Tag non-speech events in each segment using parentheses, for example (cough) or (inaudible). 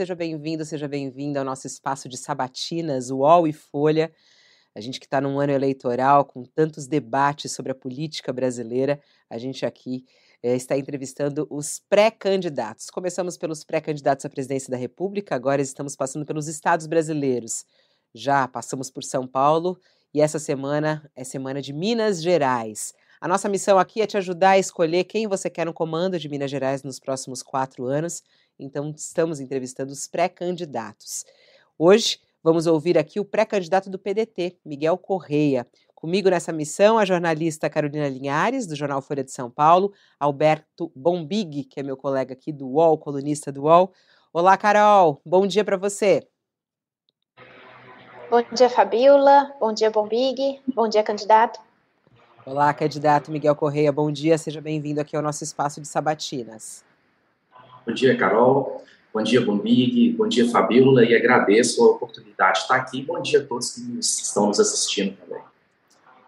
seja bem-vindo, seja bem-vinda ao nosso espaço de sabatinas, UOL e Folha. A gente que está num ano eleitoral com tantos debates sobre a política brasileira, a gente aqui é, está entrevistando os pré-candidatos. Começamos pelos pré-candidatos à presidência da República, agora estamos passando pelos estados brasileiros. Já passamos por São Paulo e essa semana é semana de Minas Gerais. A nossa missão aqui é te ajudar a escolher quem você quer no comando de Minas Gerais nos próximos quatro anos. Então, estamos entrevistando os pré-candidatos. Hoje, vamos ouvir aqui o pré-candidato do PDT, Miguel Correia. Comigo nessa missão, a jornalista Carolina Linhares, do Jornal Folha de São Paulo, Alberto Bombig, que é meu colega aqui do UOL, colunista do UOL. Olá, Carol, bom dia para você. Bom dia, Fabiola. Bom dia, Bombig. Bom dia, candidato. Olá, candidato Miguel Correia, bom dia, seja bem-vindo aqui ao nosso espaço de sabatinas. Bom dia, Carol. Bom dia, Bombig. Bom dia, Fabíola. E agradeço a oportunidade de estar aqui. Bom dia a todos que estão nos assistindo também.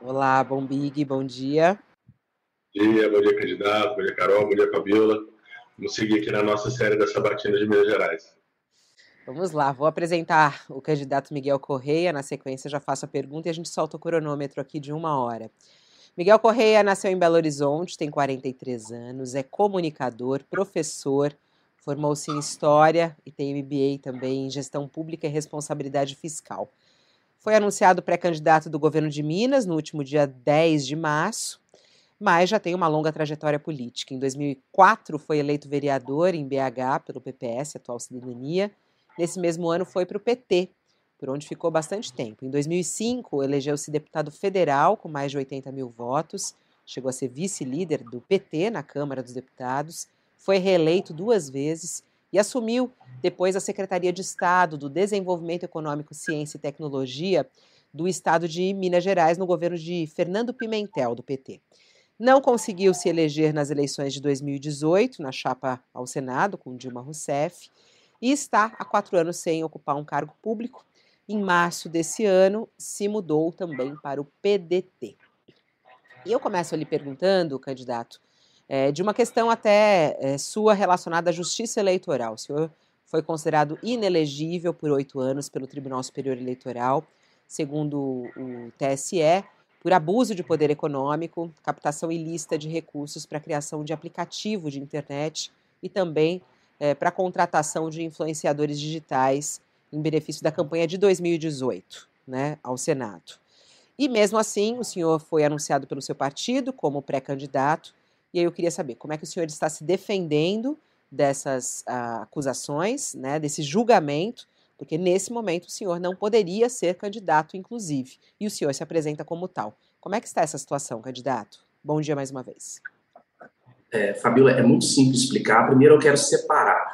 Olá, Bombig. Bom dia. Bom dia, bom dia, candidato. Bom dia, Carol. Bom dia, Fabíola. Vamos seguir aqui na nossa série da Sabatina de Minas Gerais. Vamos lá, vou apresentar o candidato Miguel Correia. Na sequência, já faço a pergunta e a gente solta o cronômetro aqui de uma hora. Miguel Correia nasceu em Belo Horizonte, tem 43 anos, é comunicador, professor, formou-se em História e tem MBA também em Gestão Pública e Responsabilidade Fiscal. Foi anunciado pré-candidato do governo de Minas no último dia 10 de março, mas já tem uma longa trajetória política. Em 2004 foi eleito vereador em BH pelo PPS, atual Cidadania. Nesse mesmo ano foi para o PT, por onde ficou bastante tempo. Em 2005, elegeu-se deputado federal com mais de 80 mil votos, chegou a ser vice-líder do PT na Câmara dos Deputados, foi reeleito duas vezes e assumiu depois a Secretaria de Estado do Desenvolvimento Econômico, Ciência e Tecnologia do Estado de Minas Gerais no governo de Fernando Pimentel, do PT. Não conseguiu se eleger nas eleições de 2018, na chapa ao Senado, com Dilma Rousseff, e está há quatro anos sem ocupar um cargo público em março desse ano, se mudou também para o PDT. E eu começo ali perguntando, candidato, é, de uma questão até é, sua relacionada à justiça eleitoral. O senhor foi considerado inelegível por oito anos pelo Tribunal Superior Eleitoral, segundo o TSE, por abuso de poder econômico, captação ilícita de recursos para criação de aplicativo de internet e também é, para contratação de influenciadores digitais em benefício da campanha de 2018, né, ao Senado. E mesmo assim, o senhor foi anunciado pelo seu partido como pré-candidato, e aí eu queria saber como é que o senhor está se defendendo dessas uh, acusações, né, desse julgamento, porque nesse momento o senhor não poderia ser candidato, inclusive, e o senhor se apresenta como tal. Como é que está essa situação, candidato? Bom dia mais uma vez. É, é muito simples explicar. Primeiro eu quero separar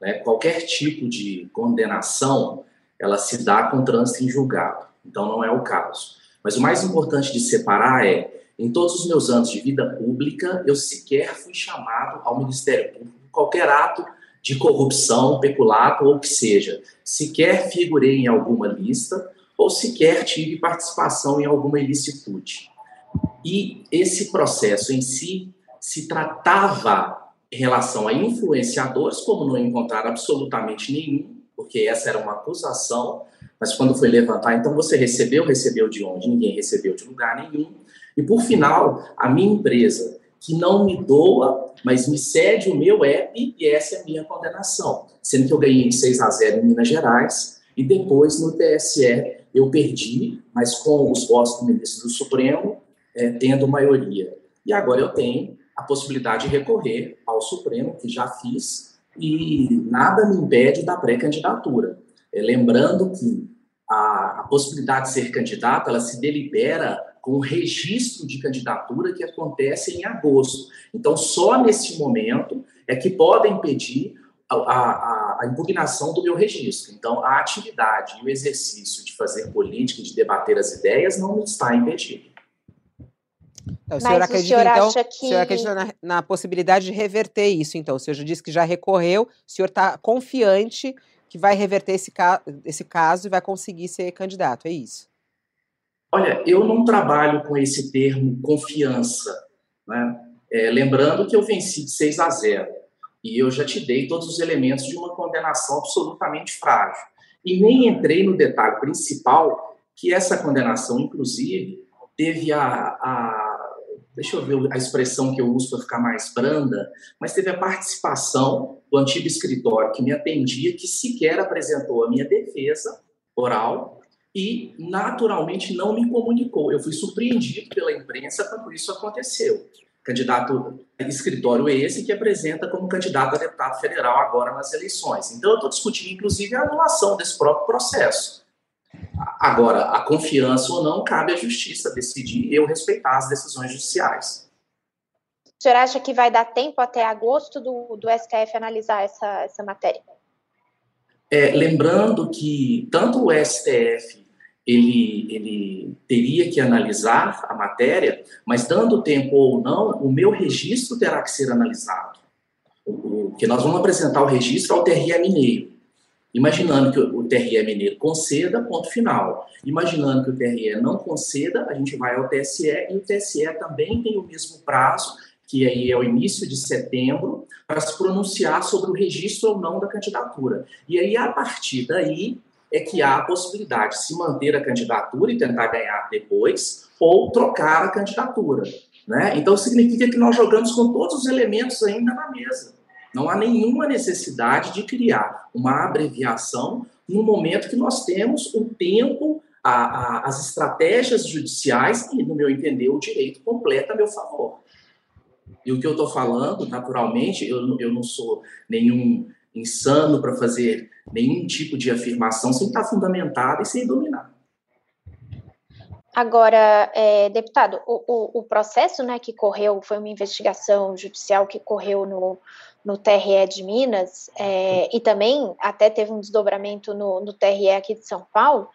né? Qualquer tipo de condenação, ela se dá com trânsito em julgado. Então, não é o caso. Mas o mais importante de separar é, em todos os meus anos de vida pública, eu sequer fui chamado ao Ministério Público qualquer ato de corrupção, peculato ou que seja. Sequer figurei em alguma lista ou sequer tive participação em alguma ilicitude. E esse processo em si se tratava em relação a influenciadores, como não encontraram absolutamente nenhum, porque essa era uma acusação, mas quando foi levantar, então você recebeu, recebeu de onde? Ninguém recebeu de lugar nenhum. E por final, a minha empresa, que não me doa, mas me cede o meu app, e essa é a minha condenação. Sendo que eu ganhei de 6 a 0 em Minas Gerais, e depois no TSE eu perdi, mas com os votos do ministro do Supremo, é, tendo maioria. E agora eu tenho a possibilidade de recorrer ao Supremo, que já fiz, e nada me impede da pré-candidatura. É, lembrando que a, a, possibilidade de ser candidato, ela se delibera com o registro de candidatura que acontece em agosto. Então, só nesse momento é que podem pedir a, a, a, impugnação do meu registro. Então, a atividade e o exercício de fazer política, de debater as ideias, não me está impedido. Então, o senhor acredita, o senhor então, que... o senhor acredita na, na, possibilidade de reverter isso, então? O senhor já disse que já recorreu, o senhor está confiante que vai reverter esse, ca esse caso e vai conseguir ser candidato, é isso? Olha, eu não trabalho com esse termo confiança, né? É, lembrando que eu venci de 6 a 0. E eu já te dei todos os elementos de uma condenação absolutamente frágil. E nem entrei no detalhe principal, que essa condenação, inclusive, teve a, a deixa eu ver a expressão que eu uso para ficar mais branda, mas teve a participação do antigo escritório que me atendia, que sequer apresentou a minha defesa oral e, naturalmente, não me comunicou. Eu fui surpreendido pela imprensa quando isso aconteceu. Candidato escritório esse que apresenta como candidato a deputado federal agora nas eleições. Então, eu estou discutindo, inclusive, a anulação desse próprio processo. Agora, a confiança ou não, cabe à justiça decidir e eu respeitar as decisões judiciais. O senhor acha que vai dar tempo até agosto do, do STF analisar essa, essa matéria? É, lembrando que tanto o STF ele, ele teria que analisar a matéria, mas dando tempo ou não, o meu registro terá que ser analisado. O, o que nós vamos apresentar o registro ao TRE Mineiro. Imaginando que o TRE Mineiro conceda, ponto final. Imaginando que o TRE não conceda, a gente vai ao TSE e o TSE também tem o mesmo prazo, que aí é o início de setembro, para se pronunciar sobre o registro ou não da candidatura. E aí, a partir daí, é que há a possibilidade de se manter a candidatura e tentar ganhar depois, ou trocar a candidatura. Né? Então, significa que nós jogamos com todos os elementos ainda na mesa. Não há nenhuma necessidade de criar uma abreviação no momento que nós temos o tempo, a, a, as estratégias judiciais e, no meu entender, o direito completo a meu favor. E o que eu estou falando, naturalmente, eu, eu não sou nenhum insano para fazer nenhum tipo de afirmação sem estar fundamentada e sem dominar. Agora, é, deputado, o, o, o, processo né, que correu foi uma investigação judicial que correu no, no TRE de Minas, é, e também até teve um desdobramento no, no TRE aqui de São Paulo,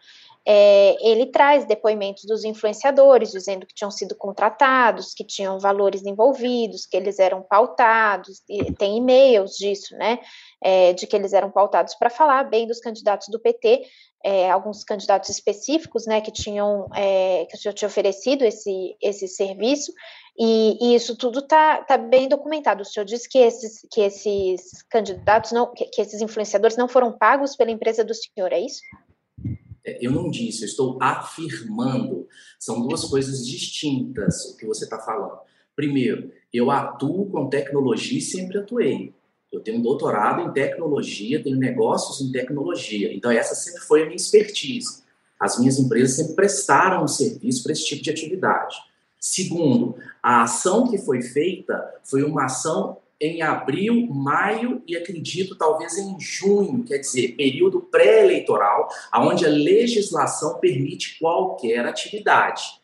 é, ele traz depoimentos dos influenciadores, dizendo que tinham sido contratados, que tinham valores envolvidos, que eles eram pautados, tem e-mails disso, né, é, de que eles eram pautados para falar bem dos candidatos do PT, é, alguns candidatos específicos, né, que tinham, é, que tinham oferecido esse, esse serviço, e, e, isso tudo está tá bem documentado. O senhor disse que esses, que esses candidatos, não, que, que esses influenciadores não foram pagos pela empresa do senhor, é isso? É, eu não disse, eu estou afirmando. São duas coisas distintas o que você está falando. Primeiro, eu atuo com tecnologia e sempre atuei. Eu tenho um doutorado em tecnologia, tenho negócios em tecnologia. Então, essa sempre foi a minha expertise. As minhas empresas sempre prestaram um serviço para esse tipo de atividade. Segundo, a ação que foi feita foi uma ação em abril, maio e acredito talvez em junho, quer dizer, período pré-eleitoral, onde a legislação permite qualquer atividade.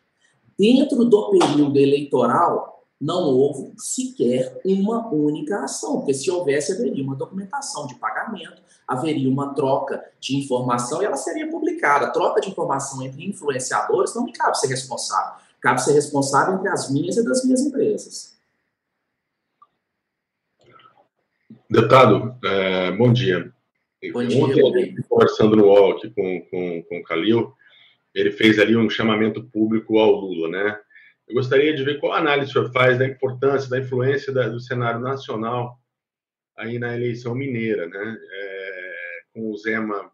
Dentro do período eleitoral, não houve sequer uma única ação, porque se houvesse, haveria uma documentação de pagamento, haveria uma troca de informação e ela seria publicada. troca de informação entre influenciadores não me cabe ser responsável cabe ser responsável entre as minhas e das minhas empresas. Deputado, é, bom dia. Bom dia, Ontem, conversando no UOL aqui com, com, com o Calil, ele fez ali um chamamento público ao Lula, né? Eu gostaria de ver qual análise o senhor faz da importância, da influência da, do cenário nacional aí na eleição mineira, né? É, com o Zema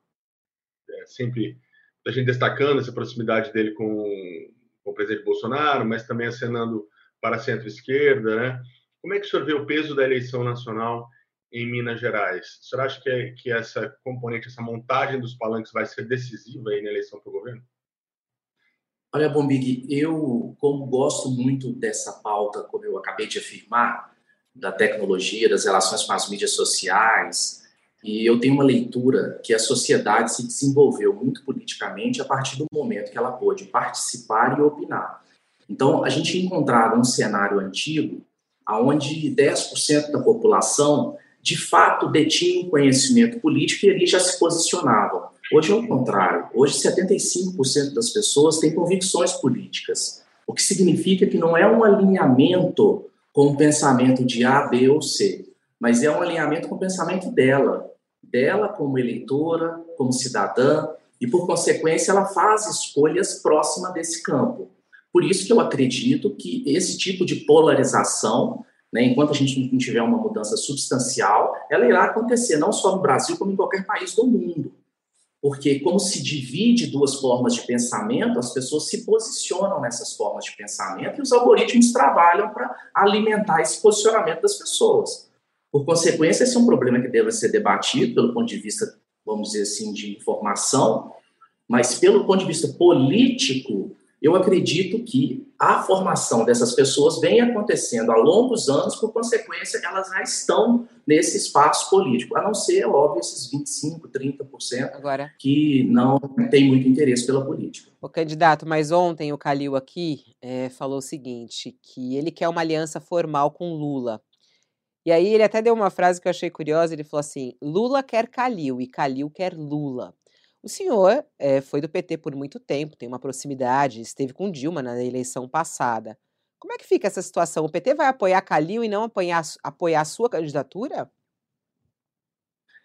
é, sempre a gente destacando essa proximidade dele com com o presidente Bolsonaro, mas também acenando para centro-esquerda, né? Como é que o senhor vê o peso da eleição nacional em Minas Gerais? O senhor acha que, é, que essa componente, essa montagem dos palanques vai ser decisiva aí na eleição para o governo? Olha, Bombig, eu, como gosto muito dessa pauta, como eu acabei de afirmar, da tecnologia, das relações com as mídias sociais, e eu tenho uma leitura que a sociedade se desenvolveu muito politicamente a partir do momento que ela pôde participar e opinar. Então, a gente encontrava um cenário antigo onde 10% da população de fato detinha um conhecimento político e ali já se posicionavam. Hoje é o contrário. Hoje, 75% das pessoas têm convicções políticas, o que significa que não é um alinhamento com o pensamento de A, B ou C mas é um alinhamento com o pensamento dela, dela como eleitora, como cidadã, e por consequência ela faz escolhas próximas desse campo. Por isso que eu acredito que esse tipo de polarização né, enquanto a gente não tiver uma mudança substancial, ela irá acontecer não só no Brasil, como em qualquer país do mundo. Porque, como se divide duas formas de pensamento, as pessoas se posicionam nessas formas de pensamento e os algoritmos trabalham para alimentar esse posicionamento das pessoas. Por consequência, esse é um problema que deve ser debatido pelo ponto de vista, vamos dizer assim, de informação, mas pelo ponto de vista político, eu acredito que a formação dessas pessoas vem acontecendo ao longo dos anos, por consequência, elas já estão nesse espaço político, a não ser, óbvio, esses 25%, 30% Agora, que não tem muito interesse pela política. O candidato, mas ontem o Calil aqui é, falou o seguinte, que ele quer uma aliança formal com Lula. E aí ele até deu uma frase que eu achei curiosa, ele falou assim, Lula quer Calil e Calil quer Lula. O senhor é, foi do PT por muito tempo, tem uma proximidade, esteve com Dilma na eleição passada. Como é que fica essa situação? O PT vai apoiar Calil e não apoiar, apoiar a sua candidatura?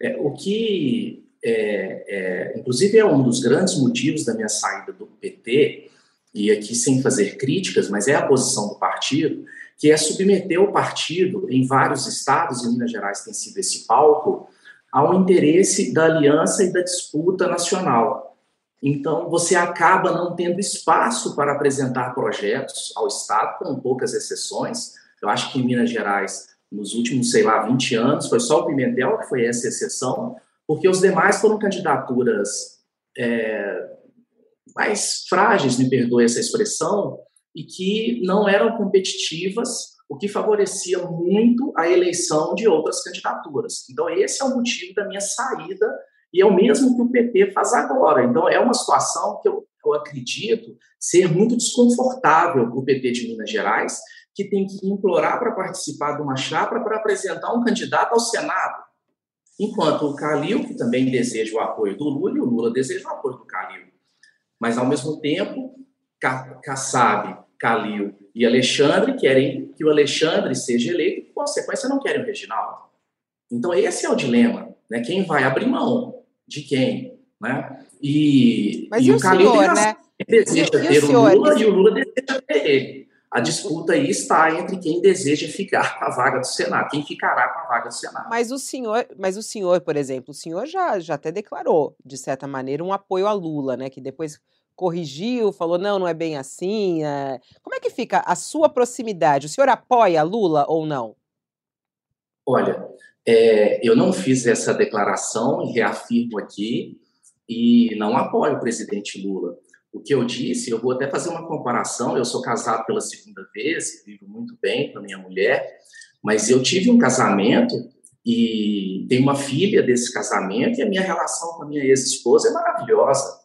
É, o que, é, é, inclusive, é um dos grandes motivos da minha saída do PT, e aqui sem fazer críticas, mas é a posição do partido, que é submeter o partido, em vários estados, e Minas Gerais tem sido esse palco, ao interesse da aliança e da disputa nacional. Então, você acaba não tendo espaço para apresentar projetos ao Estado, com poucas exceções. Eu acho que em Minas Gerais, nos últimos, sei lá, 20 anos, foi só o Pimentel que foi essa exceção, porque os demais foram candidaturas é, mais frágeis, me perdoe essa expressão, e que não eram competitivas o que favorecia muito a eleição de outras candidaturas. Então, esse é o motivo da minha saída, e é o mesmo que o PT faz agora. Então, é uma situação que eu, eu acredito ser muito desconfortável para o PT de Minas Gerais, que tem que implorar para participar de uma chapa para apresentar um candidato ao Senado. Enquanto o Calil, que também deseja o apoio do Lula, e o Lula deseja o apoio do Calil. Mas, ao mesmo tempo, Kassab, Calil e Alexandre querem que o Alexandre seja eleito, e, por consequência, não querem o Reginaldo. Então, esse é o dilema. Né? Quem vai abrir mão de quem? Né? E, Mas e, o, o Calil senhor, né? deseja e, ter o, o Lula e o Lula deseja ter ele. A disputa aí está entre quem deseja ficar com a vaga do Senado, quem ficará com a vaga do Senado. Mas o senhor, mas o senhor, por exemplo, o senhor já, já até declarou, de certa maneira, um apoio a Lula, né? Que depois corrigiu, falou não, não é bem assim. É... Como é que fica a sua proximidade? O senhor apoia Lula ou não? Olha, é, eu não fiz essa declaração e reafirmo aqui e não apoio o presidente Lula. O que eu disse, eu vou até fazer uma comparação. Eu sou casado pela segunda vez, vivo muito bem com a minha mulher, mas eu tive um casamento e tenho uma filha desse casamento e a minha relação com a minha ex-esposa é maravilhosa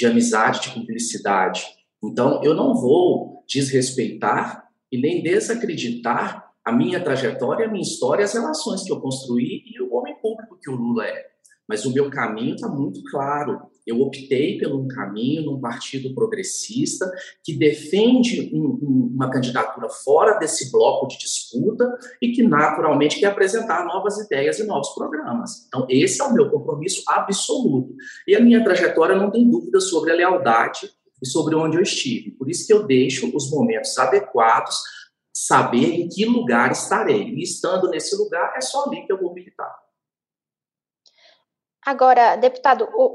de amizade, de cumplicidade. Então, eu não vou desrespeitar e nem desacreditar a minha trajetória, a minha história, as relações que eu construí e o homem público que o Lula é. Mas o meu caminho está muito claro. Eu optei por um caminho num partido progressista que defende um, um, uma candidatura fora desse bloco de disputa e que naturalmente quer apresentar novas ideias e novos programas. Então, esse é o meu compromisso absoluto. E a minha trajetória não tem dúvida sobre a lealdade e sobre onde eu estive. Por isso que eu deixo os momentos adequados saber em que lugar estarei. E estando nesse lugar, é só ali que eu vou militar. Agora, deputado, o,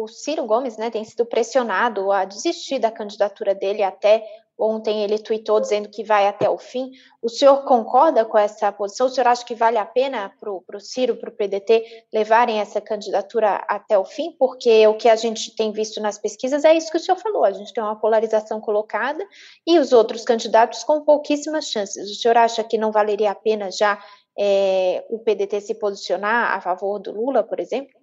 o, o, Ciro Gomes né, tem sido pressionado a desistir da candidatura dele até ontem ele tweetou dizendo que vai até o fim. O senhor concorda com essa posição? O senhor acha que vale a pena para o Ciro, para o PDT, levarem essa candidatura até o fim? Porque o que a gente tem visto nas pesquisas é isso que o senhor falou: a gente tem uma polarização colocada e os outros candidatos com pouquíssimas chances. O senhor acha que não valeria a pena já é, o PDT se posicionar a favor do Lula, por exemplo?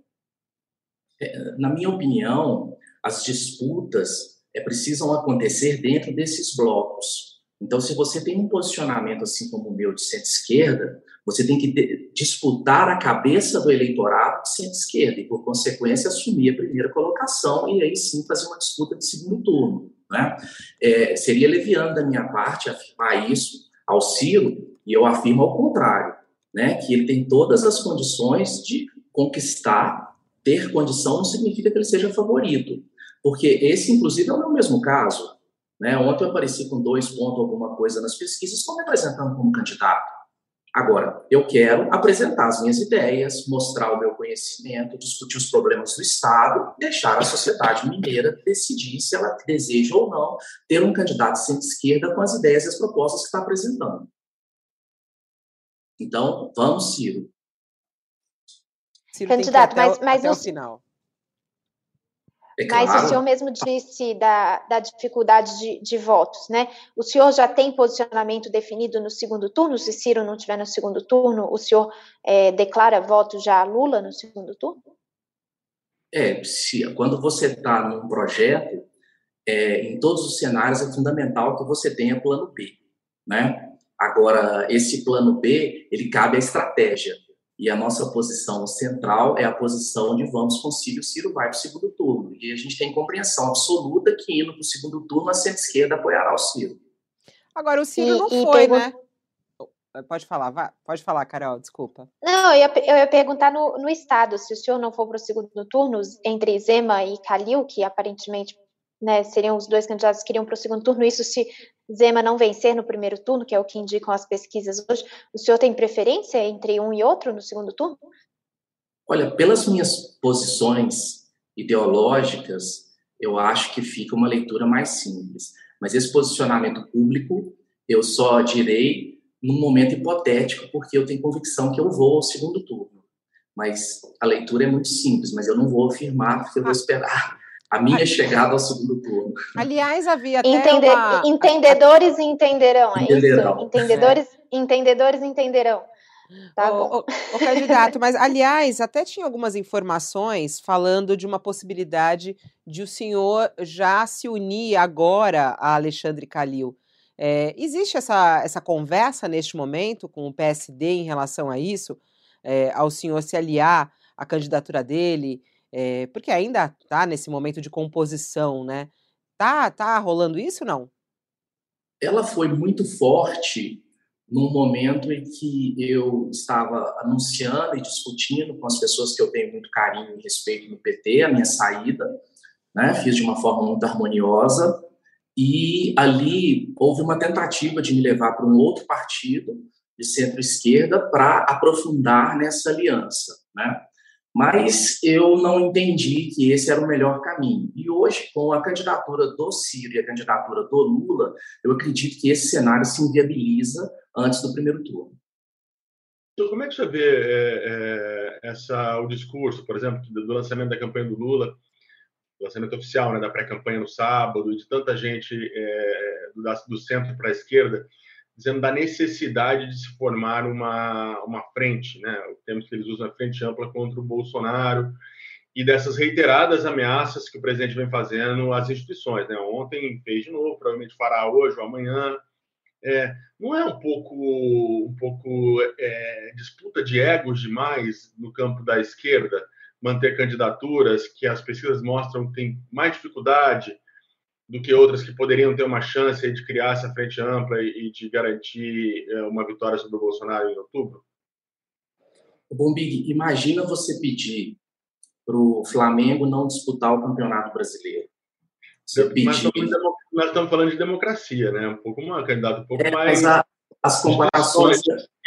É, na minha opinião, as disputas é, precisam acontecer dentro desses blocos. Então, se você tem um posicionamento assim como o meu de centro-esquerda, você tem que disputar a cabeça do eleitorado de centro-esquerda e, por consequência, assumir a primeira colocação e aí sim fazer uma disputa de segundo turno. Né? É, seria leviano da minha parte afirmar isso ao Ciro, e eu afirmo ao contrário, né? que ele tem todas as condições de conquistar ter condição não significa que ele seja favorito, porque esse, inclusive, é o mesmo caso. Né? Ontem eu apareci com dois pontos alguma coisa nas pesquisas, estou me apresentando como candidato. Agora, eu quero apresentar as minhas ideias, mostrar o meu conhecimento, discutir os problemas do Estado, deixar a sociedade mineira decidir se ela deseja ou não ter um candidato centro-esquerda com as ideias e as propostas que está apresentando. Então, vamos, Ciro. Ciro Candidato, mas, mas até o, o final. É Mas claro, o senhor mesmo disse da, da dificuldade de, de, votos, né? O senhor já tem posicionamento definido no segundo turno? Se Ciro não tiver no segundo turno, o senhor é, declara voto já a Lula no segundo turno? É, se, quando você está num projeto, é, em todos os cenários é fundamental que você tenha plano B, né? Agora, esse plano B, ele cabe à estratégia. E a nossa posição central é a posição de vamos com Ciro, Ciro vai para o segundo turno. E a gente tem compreensão absoluta que indo para o segundo turno, a centro-esquerda apoiará o Ciro. Agora, o Ciro E- não e foi, pergun- né? Pode falar, vai. Pode falar, Carol, desculpa. Não, eu ia, eu ia perguntar no, no Estado, se o senhor não for para o segundo turno, entre Zema e Calil, que aparentemente né, seriam os dois candidatos que iriam para o segundo turno, isso se Zema não vencer no primeiro turno, que é o que indicam as pesquisas hoje, o senhor tem preferência entre um e outro no segundo turno? Olha, pelas minhas posições ideológicas, eu acho que fica uma leitura mais simples. Mas esse posicionamento público, eu só direi num momento hipotético, porque eu tenho convicção que eu vou ao segundo turno. Mas a leitura é muito simples, mas eu não vou afirmar, porque eu vou esperar a minha chegada ao segundo turno. Aliás, havia até Entende- uma... Entendedores entenderão, é Entenderão. isso? Entendedores, entendedores entenderão. Tá Ô, bom. ô, ô, candidato, mas aliás, até tinha algumas informações falando de uma possibilidade de o senhor já se unir agora a Alexandre Calil. É, existe essa, essa conversa neste momento com o PSD em relação a isso, É, ao senhor se aliar à candidatura dele, É, porque ainda está nesse momento de composição, né? Tá, tá rolando isso não? ela foi muito forte num momento em que eu estava anunciando e discutindo com as pessoas que eu tenho muito carinho e respeito no PT, a minha saída, né? Fiz de uma forma muito harmoniosa e ali houve uma tentativa de me levar para um outro partido de centro-esquerda para aprofundar nessa aliança, né? Mas eu não entendi que esse era o melhor caminho. E hoje, com a candidatura do Ciro e a candidatura do Lula, eu acredito que esse cenário se inviabiliza antes do primeiro turno. Então, como é que você vê é, é, essa, o discurso, por exemplo, do lançamento da campanha do Lula, lançamento oficial, né, da pré-campanha no sábado, de tanta gente é, do, do centro para a esquerda, dizendo da necessidade de se formar uma, uma frente, né, o termo que eles usam é frente ampla contra o Bolsonaro, e dessas reiteradas ameaças que o presidente vem fazendo às instituições. Né? Ontem fez de novo, provavelmente fará hoje ou amanhã. É, não é um pouco, um pouco é, disputa de egos demais no campo da esquerda manter candidaturas que as pesquisas mostram que tem mais dificuldade do que outras que poderiam ter uma chance de criar essa frente ampla e de garantir é, uma vitória sobre o Bolsonaro em outubro? Bombig, imagina você pedir para o Flamengo não disputar o Campeonato Brasileiro. Você Mas pedir... estamos, nós estamos falando de democracia, né? Um pouco uma candidata um pouco É, mais. mas a, as comparações...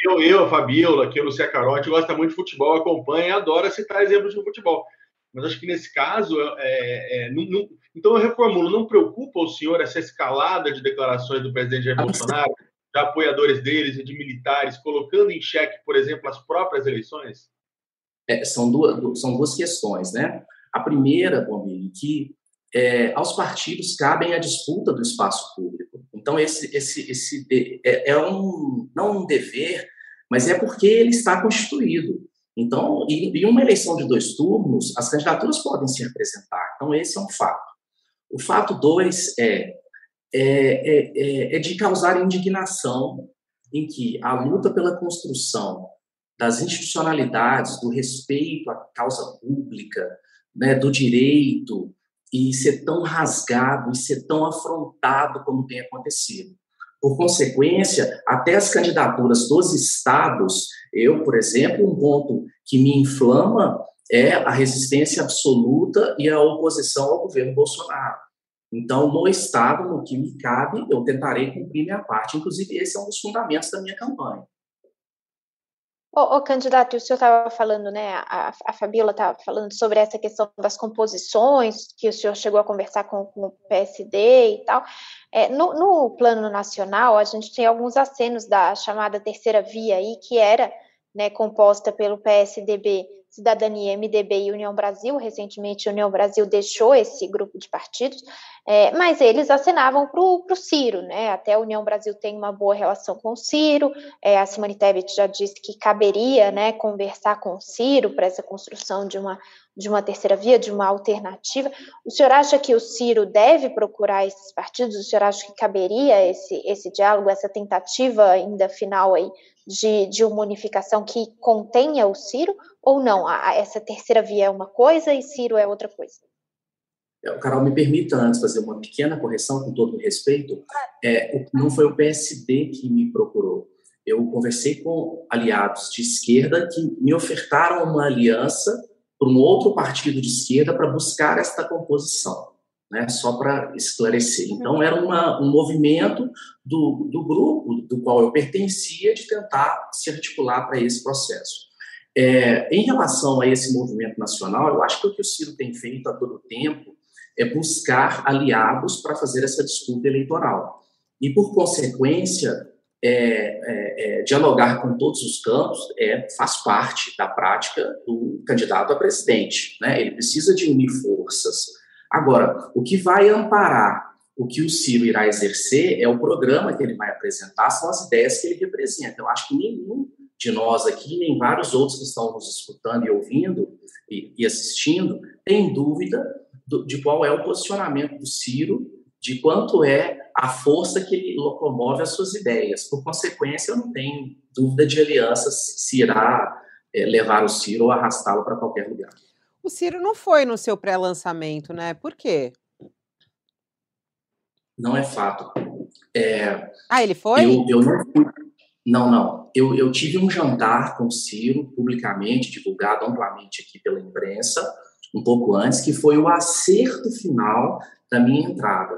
Eu, eu, a Fabiola, que eu, Lucia Carotti, gosta muito de futebol, acompanha e adora citar exemplos de futebol. Mas acho que nesse caso, é, é, não, não, então eu reformulo, não preocupa o senhor essa escalada de declarações do presidente Jair Bolsonaro, de apoiadores deles e de militares, colocando em xeque, por exemplo, as próprias eleições? É, são, duas, são duas questões, né? A primeira, Bombig, que é, aos partidos cabem a disputa do espaço público. Então, esse, esse, esse é, é, um, não um dever, mas é porque ele está constituído. Então, em uma eleição de dois turnos, as candidaturas podem se representar. Então, esse é um fato. O fato dois é, é, é, é de causar indignação em que a luta pela construção das institucionalidades, do respeito à causa pública, né, do direito, e ser tão rasgado e ser tão afrontado como tem acontecido. Por consequência, até as candidaturas dos estados, eu, por exemplo, um ponto que me inflama é a resistência absoluta e a oposição ao governo Bolsonaro. Então, no estado, no que me cabe, eu tentarei cumprir minha parte. Inclusive, esse é um dos fundamentos da minha campanha. Ô, ô, candidato, o senhor estava falando, né, a, a Fabiola estava falando sobre essa questão das composições, que o senhor chegou a conversar com, com o PSD e tal. É, no, no, plano nacional, a gente tem alguns acenos da chamada terceira via aí, que era né, composta pelo PSDB, Cidadania, MDB e União Brasil. Recentemente, a União Brasil deixou esse grupo de partidos, é, mas eles acenavam para o Ciro, né? Até a União Brasil tem uma boa relação com o Ciro. É, a Simone Tebet já disse que caberia, né, conversar com o Ciro para essa construção de uma de uma terceira via, de uma alternativa. O senhor acha que o Ciro deve procurar esses partidos? O senhor acha que caberia esse, esse diálogo, essa tentativa ainda final aí de, de uma unificação que contenha o Ciro? Ou não? A, essa terceira via é uma coisa e Ciro é outra coisa? É, Carol, me permita antes fazer uma pequena correção, com todo o respeito. É, não foi o PSD que me procurou. Eu conversei com aliados de esquerda que me ofertaram uma aliança para um outro partido de esquerda para buscar esta composição, né? só para esclarecer. Então, era uma, um movimento do, do grupo do qual eu pertencia de tentar se articular para esse processo. É, em relação a esse movimento nacional, eu acho que o que o Ciro tem feito a todo tempo é buscar aliados para fazer essa disputa eleitoral. E, por consequência, é, é, é, dialogar com todos os campos é, faz parte da prática do candidato a presidente. Né? Ele precisa de unir forças. Agora, o que vai amparar o que o Ciro irá exercer é o programa que ele vai apresentar, são as ideias que ele representa. Eu acho que nenhum de nós aqui, nem vários outros que estão nos escutando e ouvindo e, e assistindo, tem dúvida do, de qual é o posicionamento do Ciro, de quanto é a força que ele locomove as suas ideias. Por consequência, eu não tenho dúvida de aliança se irá é, levar o Ciro ou arrastá-lo para qualquer lugar. O Ciro não foi no seu pré-lançamento, né? Por quê? Não é fato. É, ah, ele foi? Eu, eu não fui. Não, não. Eu, eu tive um jantar com o Ciro, publicamente, divulgado amplamente aqui pela imprensa, um pouco antes, que foi o acerto final da minha entrada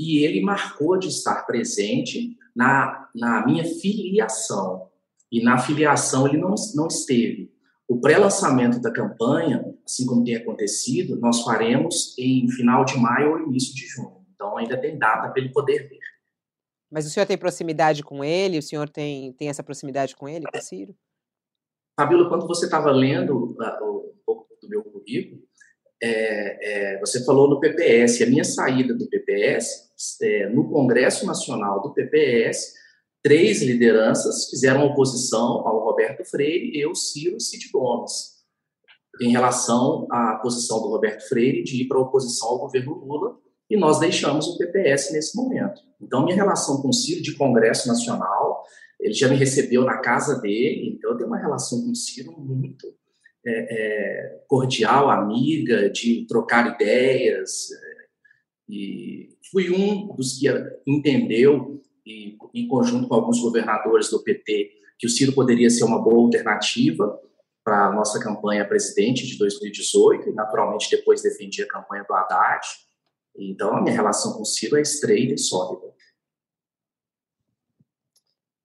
e ele marcou de estar presente na, na minha filiação. E na filiação ele não, não esteve. O pré-lançamento da campanha, assim como tem acontecido, nós faremos em final de maio ou início de junho. Então ainda tem data para ele poder ver. Mas o senhor tem proximidade com ele? O senhor tem, tem essa proximidade com ele, com o Ciro? Fabíola, quando você estava lendo uh, um pouco do meu currículo, é, é, você falou do PPS. A minha saída do PPS, é, no Congresso Nacional do PPS, três lideranças fizeram oposição ao Roberto Freire, eu, Ciro e Cid Gomes, em relação à posição do Roberto Freire de ir para a oposição ao governo Lula, e nós deixamos o PPS nesse momento. Então, minha relação com o Ciro de Congresso Nacional, ele já me recebeu na casa dele, então eu tenho uma relação com o Ciro muito é, é, cordial, amiga, de trocar ideias. É, e fui um dos que entendeu, e, em conjunto com alguns governadores do PT, que o Ciro poderia ser uma boa alternativa para a nossa campanha presidente de 2018, e naturalmente depois defendi a campanha do Haddad. Então, a minha relação com o Ciro é estreita e sólida.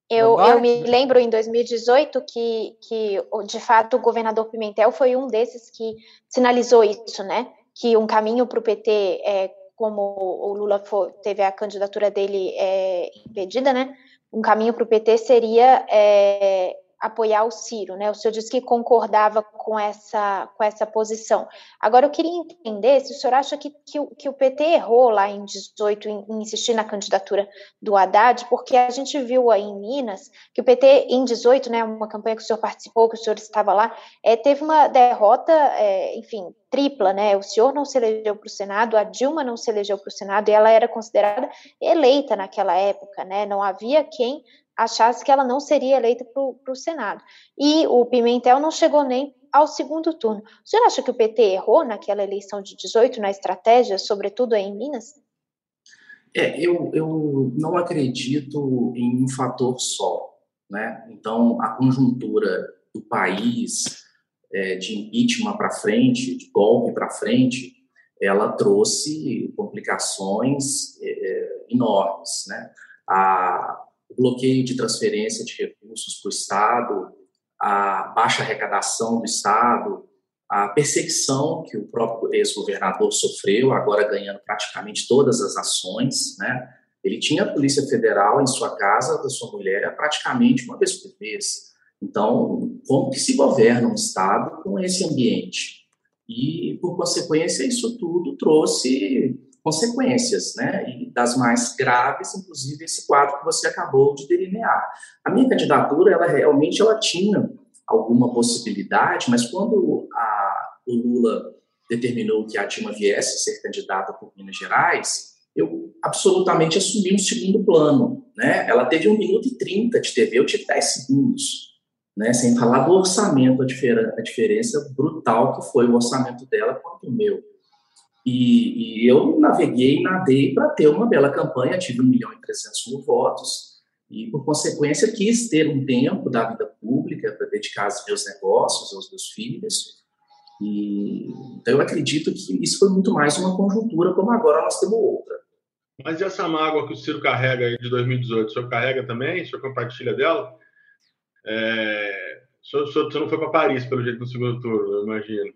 Eu, eu, me lembro em 2018 que, que, de fato, o governador Pimentel foi um desses que sinalizou isso, né? Que um caminho para o PT, é, como o Lula teve a candidatura dele é, impedida, né? Um caminho para o PT seria é, apoiar o Ciro, né? O senhor disse que concordava com essa, com essa posição. Agora, eu queria entender se o senhor acha que, que, o, que o PT errou lá em 18 em, em, insistir na candidatura do Haddad, porque a gente viu aí em Minas que o PT, em 18, né, uma campanha que o senhor participou, que o senhor estava lá, é, teve uma derrota, é, enfim, tripla, né? O senhor não se elegeu para o Senado, a Dilma não se elegeu para o Senado, e ela era considerada eleita naquela época, né? Não havia quem achasse que ela não seria eleita para o Senado. E o Pimentel não chegou nem ao segundo turno. O senhor acha que o PT errou naquela eleição de 18 na estratégia, sobretudo em Minas? É, eu, eu não acredito em um fator só. Né? Então, a conjuntura do país é, de impeachment para frente, de golpe para frente, ela trouxe complicações é, é enormes. Né? A, o bloqueio de transferência de recursos para o Estado, a baixa arrecadação do Estado, a perseguição que o próprio ex-governador sofreu, agora ganhando praticamente todas as ações, né? Ele tinha a Polícia Federal em sua casa da sua mulher praticamente uma vez por mês. Então, como que se governa um Estado com esse ambiente? E, por consequência, isso tudo trouxe consequências, né? E das mais graves, inclusive esse quadro que você acabou de delinear. A minha candidatura, ela realmente ela tinha alguma possibilidade, mas quando a, o Lula determinou que a Dilma viesse ser candidata por Minas Gerais, eu absolutamente assumi um segundo plano, né? Ela teve um minuto e trinta de TV, eu tive dez segundos, né? Sem falar do orçamento, a, difer a diferença brutal que foi o orçamento dela quanto o meu. E, e eu naveguei, nadei para ter uma bela campanha, tive 1 milhão e 300 mil votos, e, por consequência, quis ter um tempo da vida pública para dedicar aos meus negócios, aos meus filhos. E, então, eu acredito que isso foi muito mais uma conjuntura, como agora nós temos outra. Mas e essa mágoa que o Ciro carrega de 2018, o senhor carrega também? O senhor compartilha dela? É... O, senhor, o senhor não foi para Paris, pelo jeito, no segundo turno, eu imagino.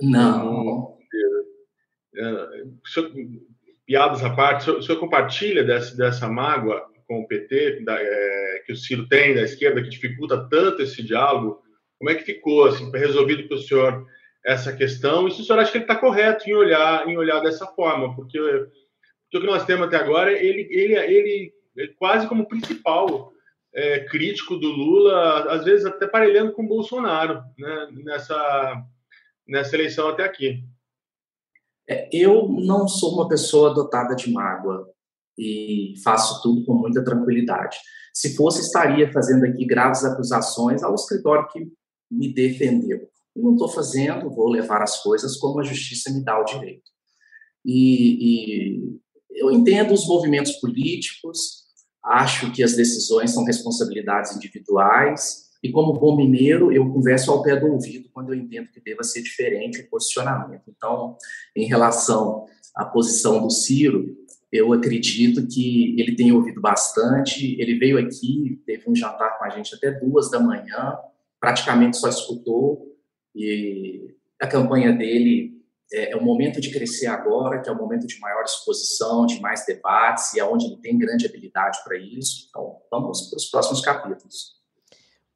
Não. Senhor, piadas à parte, o senhor, o senhor compartilha dessa, dessa mágoa com o PT, da, é, que o Ciro tem da esquerda, que dificulta tanto esse diálogo? Como é que ficou assim, resolvido para o senhor essa questão? E se o senhor acha que ele está correto em olhar, em olhar dessa forma? Porque, porque o que nós temos até agora, ele, ele, ele é quase como principal é, crítico do Lula, às vezes até parelhando com o Bolsonaro né, nessa, nessa eleição até aqui. É, eu não sou uma pessoa dotada de mágoa e faço tudo com muita tranquilidade. Se fosse, estaria fazendo aqui graves acusações ao escritório que me defendeu. Eu não estou fazendo, vou levar as coisas como a justiça me dá o direito. E, e eu entendo os movimentos políticos, acho que as decisões são responsabilidades individuais, e como bom mineiro, eu converso ao pé do ouvido quando eu entendo que deva ser diferente o posicionamento. Então, em relação à posição do Ciro, eu acredito que ele tem ouvido bastante. Ele veio aqui, teve um jantar com a gente até duas da manhã, praticamente só escutou. E a campanha dele é, é o momento de crescer agora, que é o momento de maior exposição, de mais debates, e é onde ele tem grande habilidade para isso. Então, vamos para os próximos capítulos.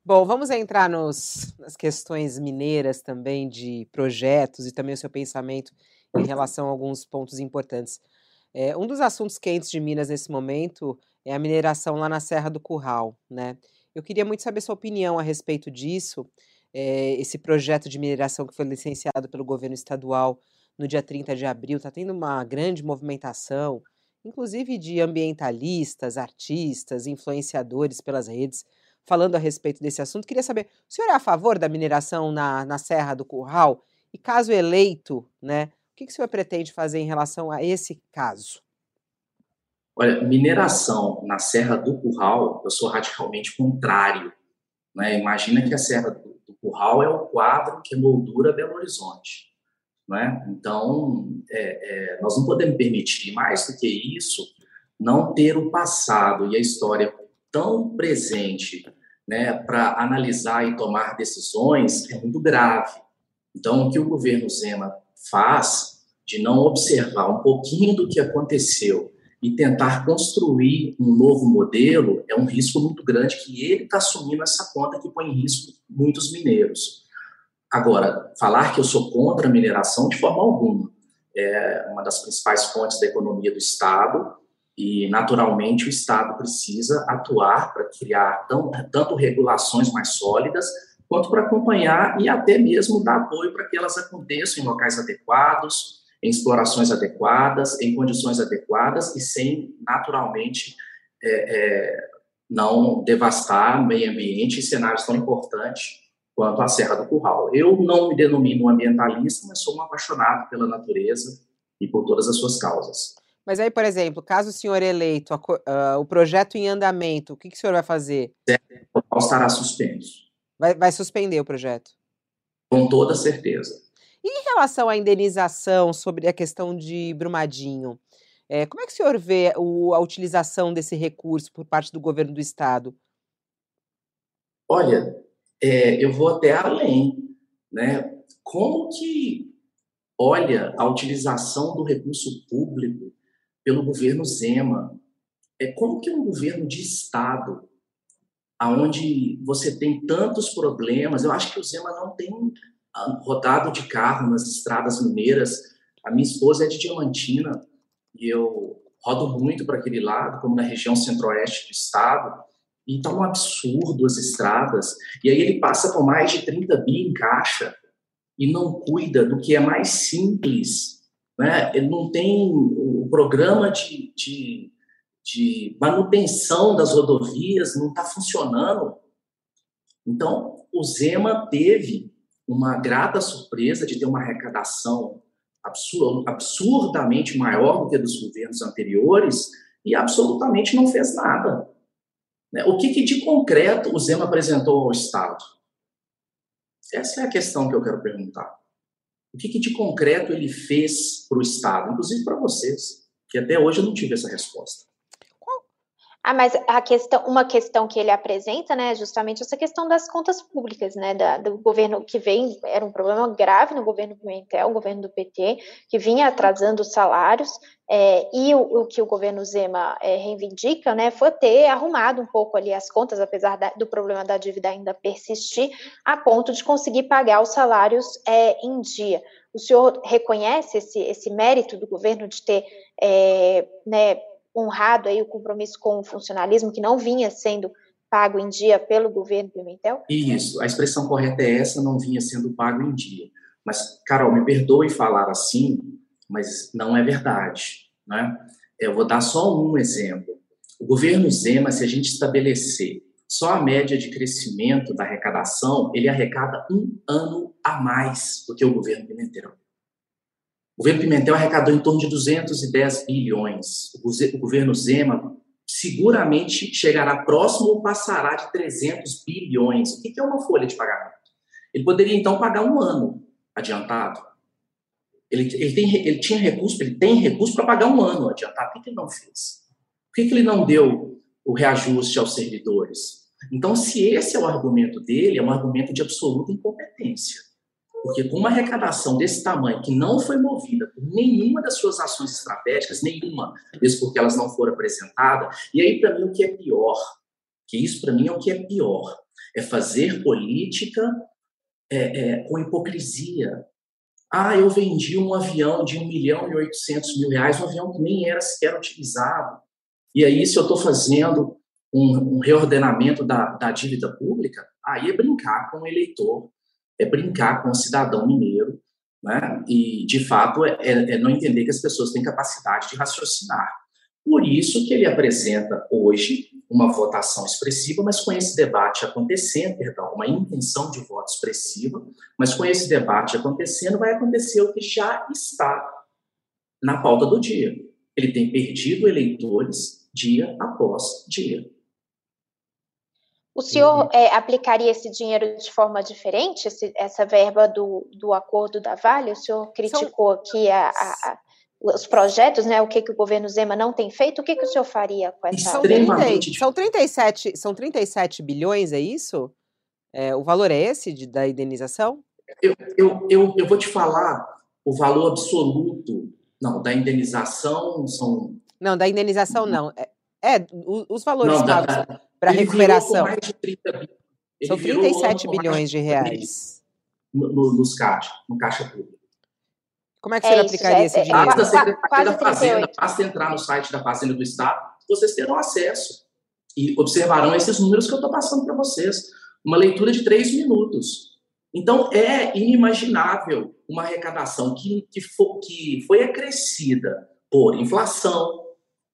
Bom, vamos entrar nos, nas questões mineiras também, de projetos e também o seu pensamento em relação a alguns pontos importantes. É, um dos assuntos quentes de Minas nesse momento é a mineração lá na Serra do Curral, né? Eu queria muito saber sua opinião a respeito disso. É, esse projeto de mineração que foi licenciado pelo governo estadual no dia 30 de abril está tendo uma grande movimentação, inclusive de ambientalistas, artistas, influenciadores pelas redes falando a respeito desse assunto. Queria saber, o senhor é a favor da mineração na, na Serra do Curral? E caso eleito, né, o que, que o senhor pretende fazer em relação a esse caso? Olha, mineração na Serra do Curral, eu sou radicalmente contrário. Né? Imagina que a Serra do, do Curral é o quadro que moldura Belo Horizonte. Né? Então, é, é, nós não podemos permitir, mais do que isso, não ter o passado e a história tão presente né, para analisar e tomar decisões é muito grave. Então, o que o governo Zema faz de não observar um pouquinho do que aconteceu e tentar construir um novo modelo é um risco muito grande que ele está assumindo essa conta que põe em risco muitos mineiros. Agora, falar que eu sou contra a mineração de forma alguma é uma das principais fontes da economia do Estado e, naturalmente, o Estado precisa atuar para criar tão, tanto regulações mais sólidas, quanto para acompanhar e até mesmo dar apoio para que elas aconteçam em locais adequados, em explorações adequadas, em condições adequadas e sem, naturalmente, é, é, não devastar meio ambiente em cenários tão importantes quanto a Serra do Curral. Eu não me denomino ambientalista, mas sou um apaixonado pela natureza e por todas as suas causas. Mas aí, por exemplo, caso o senhor eleito, a, uh, o projeto em andamento, o que, que o senhor vai fazer? Estará suspenso. Vai, vai suspender o projeto? Com toda certeza. E em relação à indenização sobre a questão de Brumadinho, é, como é que o senhor vê o, a utilização desse recurso por parte do governo do estado? Olha, é, eu vou até além, né? Como que olha a utilização do recurso público pelo governo Zema? É como que um governo de estado, aonde você tem tantos problemas, eu acho que o Zema não tem ah, rodado de carro nas estradas mineiras. A minha esposa é de Diamantina e eu rodo muito para aquele lado, como na região centro-oeste do estado. E está um absurdo as estradas. E aí ele passa com mais de 30 bi em caixa e não cuida do que é mais simples. Né? Ele não tem o programa de, de, de manutenção das rodovias, não está funcionando. Então, o Zema teve uma grata surpresa de ter uma arrecadação absurdamente maior do que a dos governos anteriores e absolutamente não fez nada. Né? O que, que de concreto o Zema apresentou ao Estado? Essa é a questão que eu quero perguntar. O que, que de concreto ele fez para o Estado, inclusive para vocês, que até hoje eu não tive essa resposta. Ah, mas a questão, uma questão que ele apresenta, né, é justamente essa questão das contas públicas, né, da, do governo que vem, era um problema grave no governo Pimentel, o governo do PT, que vinha atrasando os salários, é, e o, o, que o governo Zema é, reivindica, né, foi ter arrumado um pouco ali as contas, apesar da, do problema da dívida ainda persistir, a ponto de conseguir pagar os salários é, em dia. O senhor reconhece esse, esse mérito do governo de ter é, né, honrado aí o compromisso com o funcionalismo que não vinha sendo pago em dia pelo governo Pimentel? Isso, a expressão correta é essa, não vinha sendo pago em dia. Mas, Carol, me perdoe falar assim, mas não é verdade. Né? Eu vou dar só um exemplo. O governo Zema, se a gente estabelecer só a média de crescimento da arrecadação, ele arrecada um ano a mais do que o governo Pimentel. O governo Pimentel arrecadou em torno de 210 bilhões. O governo Zema seguramente chegará próximo ou passará de 300 bilhões. O que é uma folha de pagamento? Ele poderia, então, pagar um ano adiantado. Ele, ele, tem, ele tinha recurso, ele tem recurso para pagar um ano adiantado. Por que ele não fez? Por que ele não deu o reajuste aos servidores? Então, se esse é o argumento dele, é um argumento de absoluta incompetência. Porque com uma arrecadação desse tamanho, que não foi movida por nenhuma das suas ações estratégicas, nenhuma, mesmo porque elas não foram apresentadas, e aí, para mim, o que é pior, que isso, para mim, é o que é pior, é fazer política é, é, com hipocrisia. Ah, eu vendi um avião de 1 milhão e 800 mil reais, um avião que nem era sequer utilizado. E aí, se eu estou fazendo um, um reordenamento da, da dívida pública, aí é brincar com o eleitor é brincar com o cidadão mineiro, né? E, de fato, é, é, é não entender que as pessoas têm capacidade de raciocinar. Por isso que ele apresenta hoje uma votação expressiva, mas com esse debate acontecendo, perdão, uma intenção de voto expressiva, mas com esse debate acontecendo, vai acontecer o que já está na pauta do dia. Ele tem perdido eleitores dia após dia. O senhor uhum. é, aplicaria esse dinheiro de forma diferente, esse, essa verba do, do acordo da Vale? O senhor criticou São... aqui a, a, a, os projetos, né? O que, que o governo Zema não tem feito? O que, que o senhor faria com essa são, 30, são 37 São 37 bilhões, é isso? É, o valor é esse de, da indenização? Eu, eu, eu, eu vou te falar o valor absoluto. Não, da indenização são. Não, da indenização uhum. não. É, é os valores não, pagos para recuperação. São 37 bilhões de reais. No, no, nos caixa, no caixa público. Como é que é você aplicaria é, esse dinheiro? Basta, da Fazenda, basta entrar no site da Fazenda do Estado, vocês terão acesso. E observarão esses números que eu estou passando para vocês. Uma leitura de três minutos. Então, é inimaginável uma arrecadação que, que, for, que foi acrescida por inflação,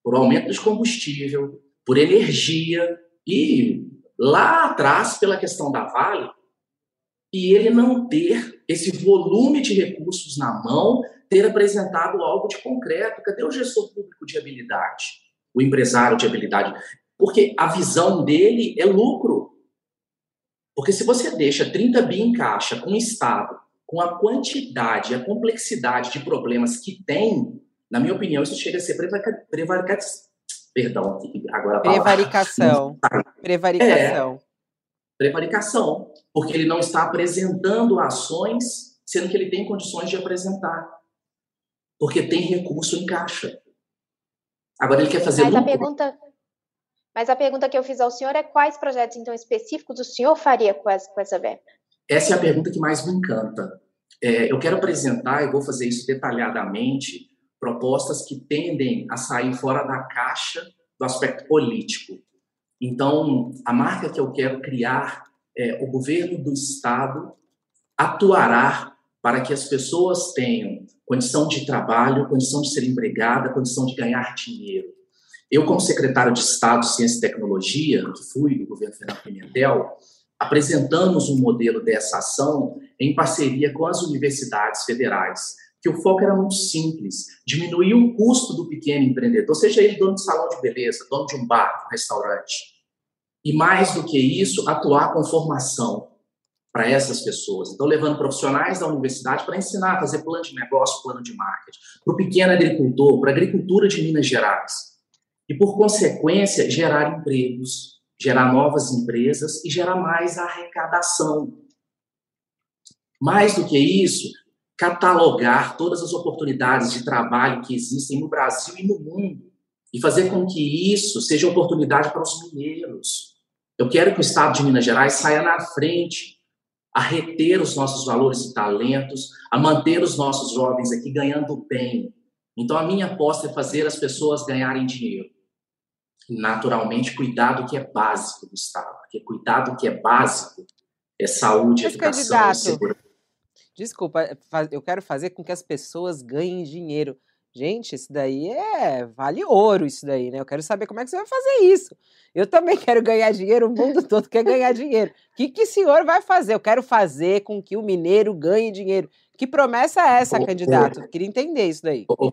por aumento de combustível, por energia e lá atrás pela questão da Vale e ele não ter esse volume de recursos na mão, ter apresentado algo de concreto. Cadê o gestor público de habilidade? O empresário de habilidade? Porque a visão dele é lucro. Porque se você deixa 30 bi em caixa com o Estado, com a quantidade, a complexidade de problemas que tem, na minha opinião, isso chega a ser. Perdão, agora a Prevaricação. (laughs) Prevaricação. Prevaricação, porque ele não está apresentando ações, sendo que ele tem condições de apresentar. Porque tem recurso em caixa. Agora ele quer fazer. Mas lucro. a pergunta, mas a pergunta que eu fiz ao senhor é quais projetos então específicos o senhor faria com essa, com essa verba? Essa é a pergunta que mais me encanta. É, eu quero apresentar, e vou fazer isso detalhadamente, propostas que tendem a sair fora da caixa do aspecto político. Então, a marca que eu quero criar é o governo do Estado atuará para que as pessoas tenham condição de trabalho, condição de ser empregada, condição de ganhar dinheiro. Eu, como secretário de Estado Ciência e Tecnologia, que fui do governo Fernando Pimentel, apresentamos um modelo dessa ação em parceria com as universidades federais, que o foco era muito simples, diminuir o custo do pequeno empreendedor, seja ele dono de salão de beleza, dono de um bar, um restaurante. E mais do que isso, atuar com formação para essas pessoas. Então, levando profissionais da universidade para ensinar a fazer plano de negócio, plano de marketing, para o pequeno agricultor, para a agricultura de Minas Gerais. E, por consequência, gerar empregos, gerar novas empresas e gerar mais arrecadação. Mais do que isso, catalogar todas as oportunidades de trabalho que existem no Brasil e no mundo e fazer com que isso seja oportunidade para os mineiros. Eu quero que o Estado de Minas Gerais saia na frente a reter os nossos valores e talentos, a manter os nossos jovens aqui ganhando bem. Então, a minha aposta é fazer as pessoas ganharem dinheiro. Naturalmente, cuidar do que é básico do Estado, porque cuidar do que é básico é saúde, Mas, educação, segurança. Desculpa, eu quero fazer com que as pessoas ganhem dinheiro. Gente, isso daí é. Vale ouro, isso daí, né? Eu quero saber como é que você vai fazer isso. Eu também (laughs) quero ganhar dinheiro, o mundo todo quer ganhar dinheiro. O que, que o senhor vai fazer? Eu quero fazer com que o mineiro ganhe dinheiro. Que promessa é essa, candidato? Eu queria entender isso daí. Ô,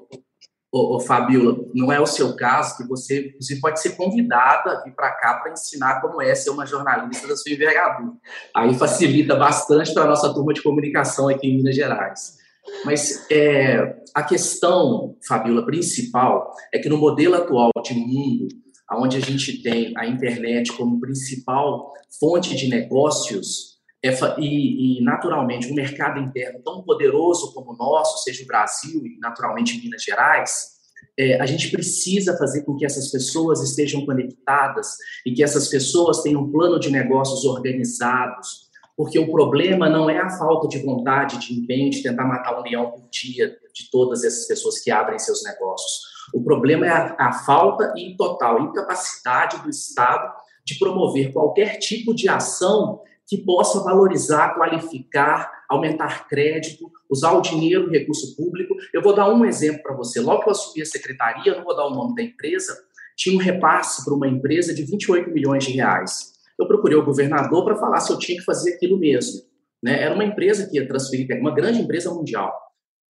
ô, Fabiola, não é o seu caso que você, você pode ser convidada a vir para cá para ensinar como é ser uma jornalista da sua envergadura. Aí facilita bastante para a nossa turma de comunicação aqui em Minas Gerais. Mas é, a questão, Fabiola, principal é que no modelo atual de mundo, onde a gente tem a internet como principal fonte de negócios, é, e, e, naturalmente, um mercado interno tão poderoso como o nosso, seja o Brasil e naturalmente Minas Gerais, é, a gente precisa fazer com que essas pessoas estejam conectadas e que essas pessoas tenham um plano de negócios organizados, porque o problema não é a falta de vontade, de empenho de tentar matar um leão por dia de todas essas pessoas que abrem seus negócios. O problema é a, a falta e total incapacidade do Estado de promover qualquer tipo de ação que possa valorizar, qualificar, aumentar crédito, usar o dinheiro, o recurso público. Eu vou dar um exemplo para você. Logo que eu assumi a secretaria, não vou dar o nome da empresa, tinha um repasse para uma empresa de 28 milhões de reais. Eu procurei o governador para falar se eu tinha que fazer aquilo mesmo. Né? Era uma empresa que ia transferir, uma grande empresa mundial,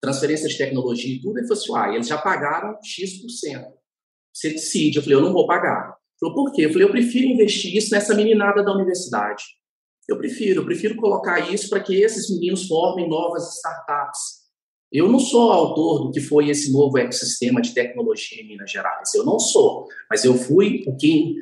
transferência de tecnologia e tudo, e falou assim, ah, eles já pagaram X%. Você decide. Eu falei, eu não vou pagar. Falou, por quê? Eu falei, eu prefiro investir isso nessa meninada da universidade. Eu prefiro, eu prefiro colocar isso para que esses meninos formem novas startups. Eu não sou autor do que foi esse novo ecossistema de tecnologia em Minas Gerais. Eu não sou, mas eu fui o que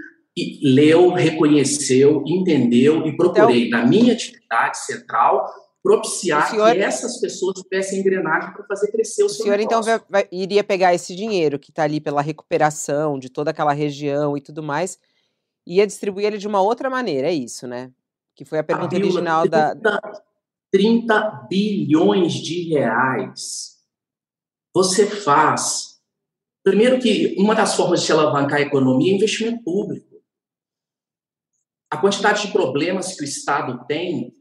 leu, reconheceu, entendeu e procurei, então, na minha atividade central, propiciar senhor, que essas pessoas tivessem engrenagem para fazer crescer o seu O senhor, então, negócio. então, vai, iria pegar esse dinheiro que está ali pela recuperação de toda aquela região e tudo mais, ia distribuir ele de uma outra maneira, é isso, né? Que foi a pergunta a original 30, da. 30 bilhões de reais. Você faz. Primeiro, que uma das formas de se alavancar a economia é investimento público. A quantidade de problemas que o Estado tem,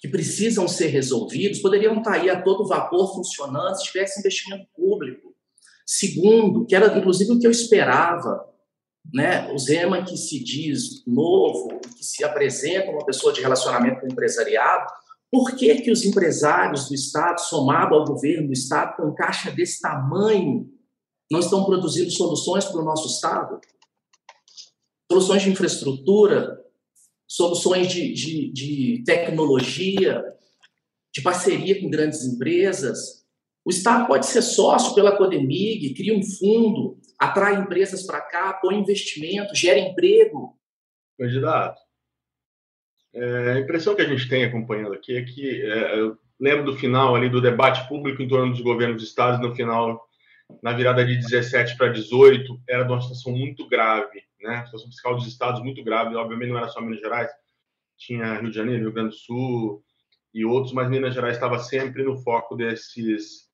que precisam ser resolvidos, poderiam estar aí a todo vapor funcionando se tivesse investimento público. Segundo, que era inclusive o que eu esperava, né, o Zema que se diz novo, que se apresenta uma pessoa de relacionamento com o empresariado, por que, que os empresários do Estado, somado ao governo do Estado, com caixa desse tamanho, não estão produzindo soluções para o nosso Estado? Soluções de infraestrutura, soluções de, de, de tecnologia, de parceria com grandes empresas. O Estado pode ser sócio pela Codemig, cria um fundo, atrai empresas para cá, põe investimento, gera emprego. Candidato, É, a impressão que a gente tem acompanhando aqui é que é, eu lembro do final ali do debate público em torno dos governos de estados no final, na virada de 17 para 18, era de uma situação muito grave, né? A situação fiscal dos estados muito grave, obviamente não era só Minas Gerais, tinha Rio de Janeiro, Rio Grande do Sul e outros, mas Minas Gerais estava sempre no foco desses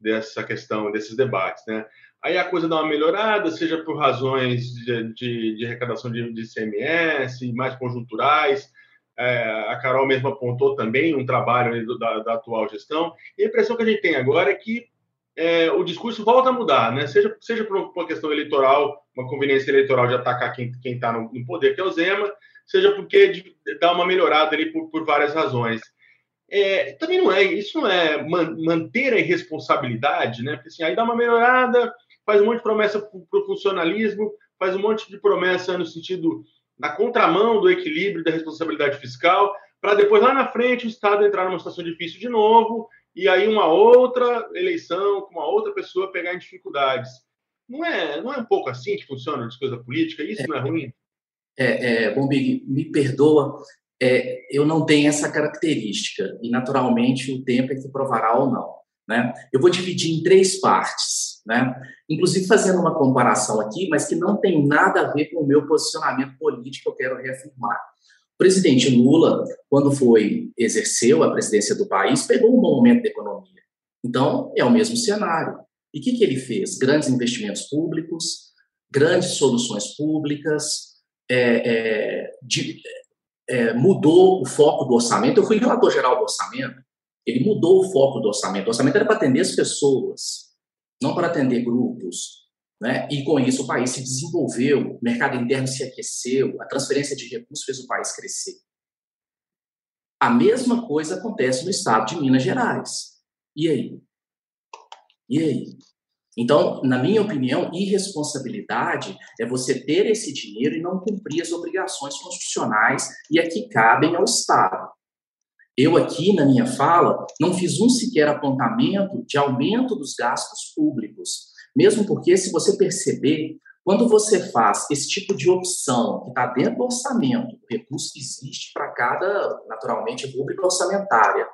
dessa questão, desses debates, né? Aí a coisa dá uma melhorada, seja por razões de, de, de arrecadação de, de CMS, mais conjunturais. É, a Carol mesmo apontou também um trabalho da, da, atual gestão. E a impressão que a gente tem agora é que é, o discurso volta a mudar, né? Seja, seja por uma questão eleitoral, uma conveniência eleitoral de atacar quem está no, no, poder, que é o Zema, seja porque dá uma melhorada ali por, por várias razões. É, também não é, isso não é man, manter a irresponsabilidade, né? Porque assim, aí dá uma melhorada, faz um monte de promessa para o funcionalismo, faz um monte de promessa no sentido na contramão do equilíbrio da responsabilidade fiscal, para depois lá na frente o Estado entrar numa situação difícil de novo e aí uma outra eleição com uma outra pessoa pegar em dificuldades. Não é, não é um pouco assim que funciona a coisa política? Isso é, não é ruim? É, é, bom, Big, me perdoa, é, eu não tenho essa característica e naturalmente o tempo é que provará ou não. Né? Eu vou dividir em três partes, né? inclusive fazendo uma comparação aqui, mas que não tem nada a ver com o meu posicionamento político, eu quero reafirmar. O presidente Lula, quando foi exerceu a presidência do país, pegou um bom momento da economia. Então, é o mesmo cenário. E o que, que ele fez? Grandes investimentos públicos, grandes soluções públicas, é, é, de, é, mudou o foco do orçamento. Eu fui relator geral do orçamento, ele mudou o foco do orçamento. O orçamento era para atender as pessoas, não para atender grupos. Né? E com isso o país se desenvolveu, o mercado interno se aqueceu, a transferência de recursos fez o país crescer. A mesma coisa acontece no estado de Minas Gerais. E aí? E aí? Então, na minha opinião, irresponsabilidade é você ter esse dinheiro e não cumprir as obrigações constitucionais e a que cabem ao Estado. Eu aqui, na minha fala, não fiz um sequer apontamento de aumento dos gastos públicos, mesmo porque, se você perceber, quando você faz esse tipo de opção que está dentro do orçamento, o recurso que existe para cada, naturalmente, rubrica orçamentária,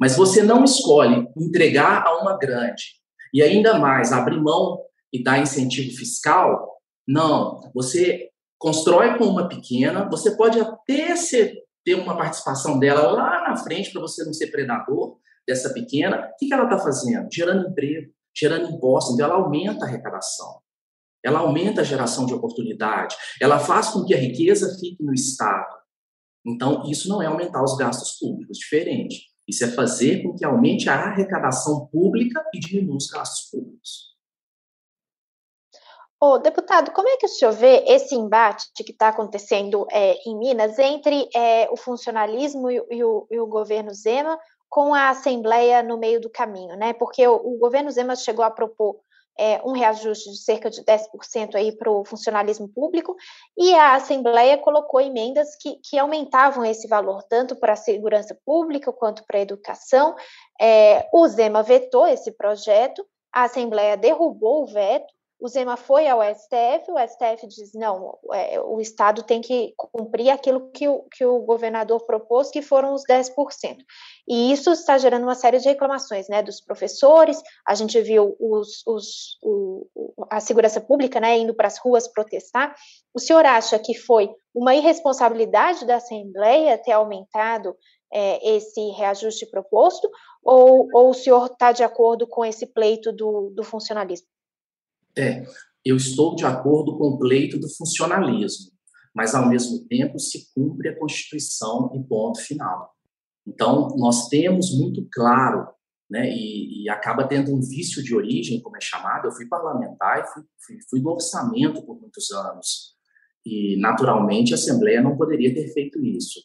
mas você não escolhe entregar a uma grande e ainda mais abrir mão e dar incentivo fiscal, não, você constrói com uma pequena, você pode até ser ter uma participação dela lá na frente para você não ser predador dessa pequena, o que, que ela está fazendo? Gerando emprego, gerando impostos, então ela aumenta a arrecadação, ela aumenta a geração de oportunidade, ela faz com que a riqueza fique no Estado. Então, isso não é aumentar os gastos públicos, diferente. Isso é fazer com que aumente a arrecadação pública e diminua os gastos públicos. Ô, deputado, como é que o senhor vê esse embate que está acontecendo é, em Minas entre é, o funcionalismo e, e, o, e, o, governo Zema com a Assembleia no meio do caminho, né? Porque o, o governo Zema chegou a propor é, um reajuste de cerca de 10% aí para o funcionalismo público, e a Assembleia colocou emendas que, que aumentavam esse valor, tanto para a segurança pública quanto para a educação. É, o Zema vetou esse projeto, a Assembleia derrubou o veto, o Zema foi ao STF, o STF diz: não, é, o Estado tem que cumprir aquilo que o, que o governador propôs, que foram os 10%. E isso está gerando uma série de reclamações né, dos professores. A gente viu os, os, o, a segurança pública né, indo para as ruas protestar. O senhor acha que foi uma irresponsabilidade da Assembleia ter aumentado é, esse reajuste proposto? Ou, ou o senhor está de acordo com esse pleito do, do funcionalismo? É, eu estou de acordo com o pleito do funcionalismo, mas ao mesmo tempo se cumpre a Constituição e ponto final. Então, nós temos muito claro, né, e, e, acaba tendo um vício de origem, como é chamado. Eu fui parlamentar e fui, fui, fui orçamento por muitos anos. E, naturalmente, a Assembleia não poderia ter feito isso.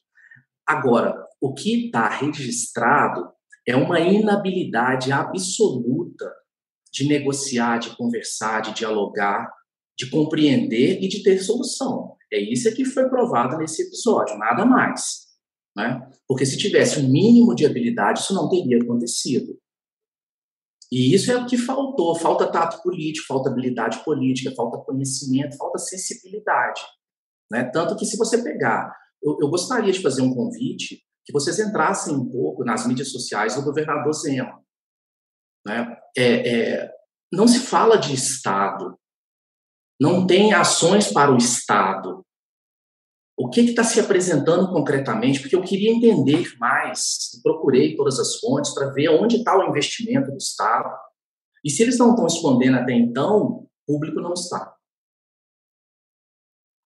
Agora, o que está registrado é uma inabilidade absoluta de negociar, de conversar, de dialogar, de compreender e de ter solução. É isso que foi provado nesse episódio, nada mais. Né? Porque se tivesse um mínimo de habilidade, isso não teria acontecido. E isso é o que faltou: falta tato político, falta habilidade política, falta conhecimento, falta sensibilidade. Né? Tanto que, se você pegar eu, eu gostaria de fazer um convite que vocês entrassem um pouco nas mídias sociais do governador Zema. Né? É, é, não se fala de Estado, não tem ações para o Estado. O que está se apresentando concretamente? Porque eu queria entender mais, procurei todas as fontes para ver onde está o investimento do Estado. E se eles não estão escondendo até então, o público não está.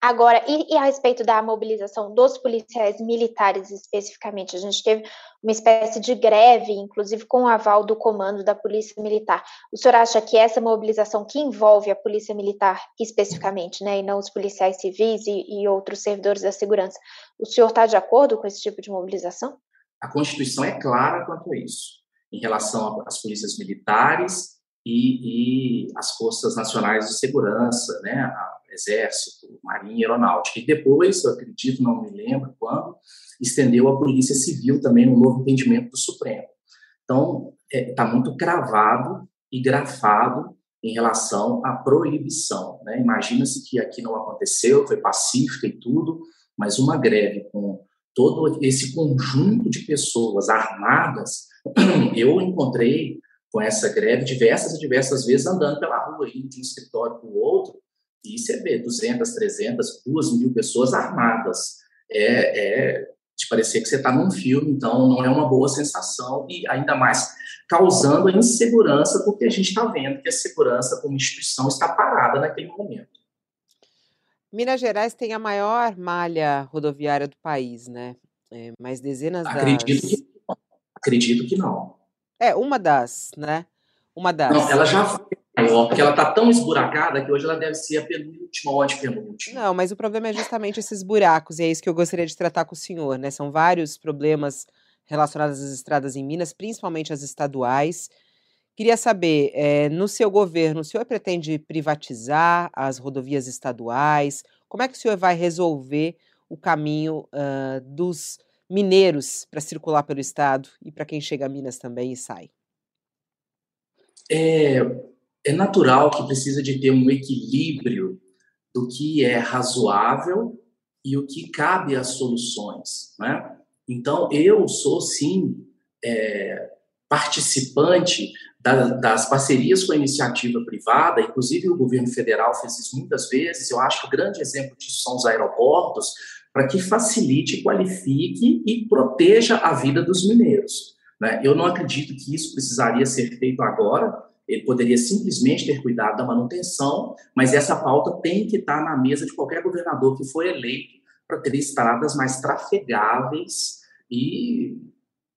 Agora, e, e, a respeito da mobilização dos policiais militares especificamente, a gente teve uma espécie de greve, inclusive com o aval do comando da Polícia Militar. O senhor acha que essa mobilização que envolve a Polícia Militar especificamente, né, e não os policiais civis e, e outros servidores da segurança, o senhor está de acordo com esse tipo de mobilização? A Constituição é clara quanto a isso, em relação às polícias militares e, e as forças nacionais de segurança, né, Exército, Marinha Aeronáutica. E depois, eu acredito, não me lembro quando, estendeu a Polícia Civil também no novo entendimento do Supremo. Então, está é, muito cravado e grafado em relação à proibição. Né? Imagina-se que aqui não aconteceu, foi pacífica e tudo, mas uma greve com todo esse conjunto de pessoas armadas, (clears throat) eu encontrei com essa greve diversas e diversas vezes andando pela rua, indo de um escritório para o outro, e você vê 200, 300, 2 mil pessoas armadas. É, é de parecer que você está num filme, então não é uma boa sensação e ainda mais causando a insegurança, porque a gente está vendo que a segurança como instituição está parada naquele momento. Minas Gerais tem a maior malha rodoviária do país, né? É, mas dezenas acredito das... Que, acredito que não. É, uma das, né? Uma das. Não, ela já foi porque ela está tão esburacada que hoje ela deve ser a penúltima ou a antepenúltima. Não, mas o problema é justamente esses buracos, e é isso que eu gostaria de tratar com o senhor, né? São vários problemas relacionados às estradas em Minas, principalmente as estaduais. Queria saber, é, no seu governo, o senhor pretende privatizar as rodovias estaduais? Como é que o senhor vai resolver o caminho uh, dos mineiros para circular pelo estado e para quem chega a Minas também e sai? É, é natural que precisa de ter um equilíbrio do que é razoável e o que cabe às soluções, né? Então, eu sou, sim, é, participante da, das parcerias com a iniciativa privada, inclusive o governo federal fez isso muitas vezes, eu acho que o grande exemplo disso são os aeroportos, para que facilite, qualifique e proteja a vida dos mineiros. Né? Eu não acredito que isso precisaria ser feito agora, ele poderia simplesmente ter cuidado da manutenção, mas essa pauta tem que estar na mesa de qualquer governador que for eleito para ter estradas mais trafegáveis e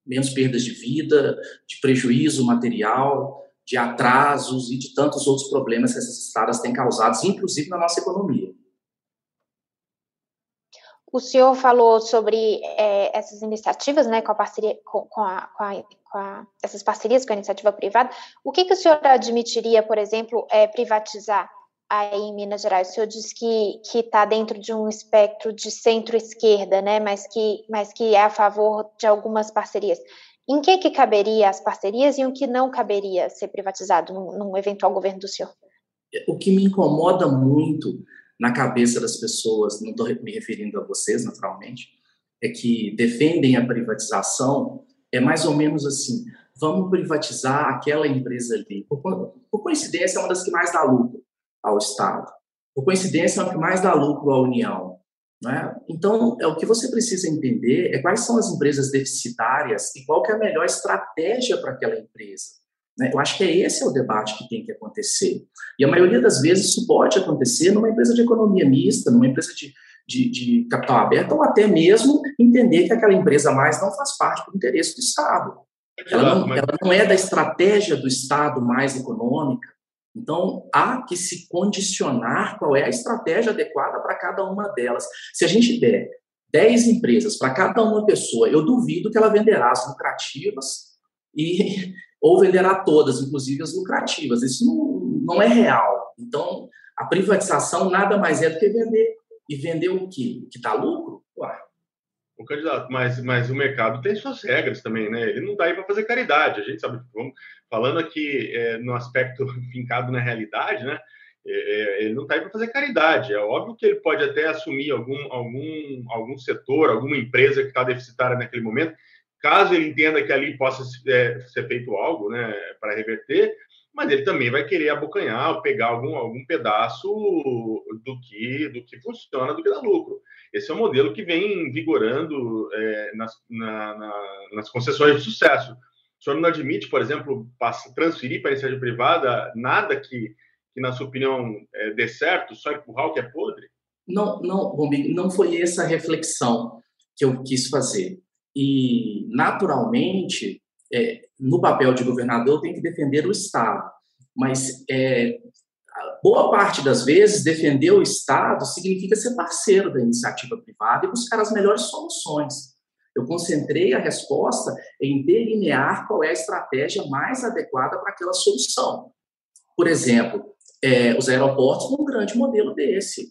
menos perdas de vida, de prejuízo material, de atrasos e de tantos outros problemas que essas estradas têm causado, inclusive na nossa economia. O senhor falou sobre é, essas iniciativas, né, com a parceria, com, com, a, com, a, com a, essas parcerias com a iniciativa privada. O que, que o senhor admitiria, por exemplo, é, privatizar aí em Minas Gerais? O senhor disse que que está dentro de um espectro de centro-esquerda, né, mas que mas que é a favor de algumas parcerias. Em que que caberia as parcerias e o que não caberia ser privatizado num, num eventual governo do senhor? O que me incomoda muito na cabeça das pessoas, não estou me referindo a vocês, naturalmente, é que defendem a privatização, é mais ou menos assim: vamos privatizar aquela empresa ali. Por, por coincidência, é uma das que mais dá lucro ao Estado. Por coincidência, é uma que mais dá lucro à União. Né? Então, é o que você precisa entender é quais são as empresas deficitárias e qual é a melhor estratégia para aquela empresa. Né? Eu acho que é esse é o debate que tem que acontecer. E a maioria das vezes isso pode acontecer numa empresa de economia mista, numa empresa de, de, de capital aberto, ou até mesmo entender que aquela empresa mais não faz parte do interesse do Estado. Ela não, ela não é da estratégia do Estado mais econômica. Então, há que se condicionar qual é a estratégia adequada para cada uma delas. Se a gente der 10 empresas para cada uma pessoa, eu duvido que ela venderá as lucrativas e ou venderá todas, inclusive as lucrativas. Isso não, não é real. Então, a privatização nada mais é do que vender. E vender o quê? Que dá lucro? Ué. O candidato, mas, mas o mercado tem suas regras também, né? Ele não está aí para fazer caridade. A gente sabe, vamos falando aqui é, no aspecto (laughs) fincado na realidade, né? é, é, ele não está aí para fazer caridade. É óbvio que ele pode até assumir algum, algum, algum setor, alguma empresa que está deficitária naquele momento, caso ele entenda que ali possa é, ser feito algo né, para reverter, mas ele também vai querer abocanhar, pegar algum, algum pedaço do que, do que funciona, do que dá lucro. Esse é o modelo que vem vigorando é, nas, na, na, nas concessões de sucesso. O senhor não admite, por exemplo, transferir para a iniciativa privada nada que, que na sua opinião, é, dê certo, só empurrar o que é podre? Não, não, não foi essa reflexão que eu quis fazer. E, naturalmente, é, no papel de governador, tem que defender o Estado. Mas é, boa parte das vezes, defender o Estado significa ser parceiro da iniciativa privada e buscar as melhores soluções. Eu concentrei a resposta em delinear qual é a estratégia mais adequada para aquela solução. Por exemplo, é, os aeroportos um grande modelo desse.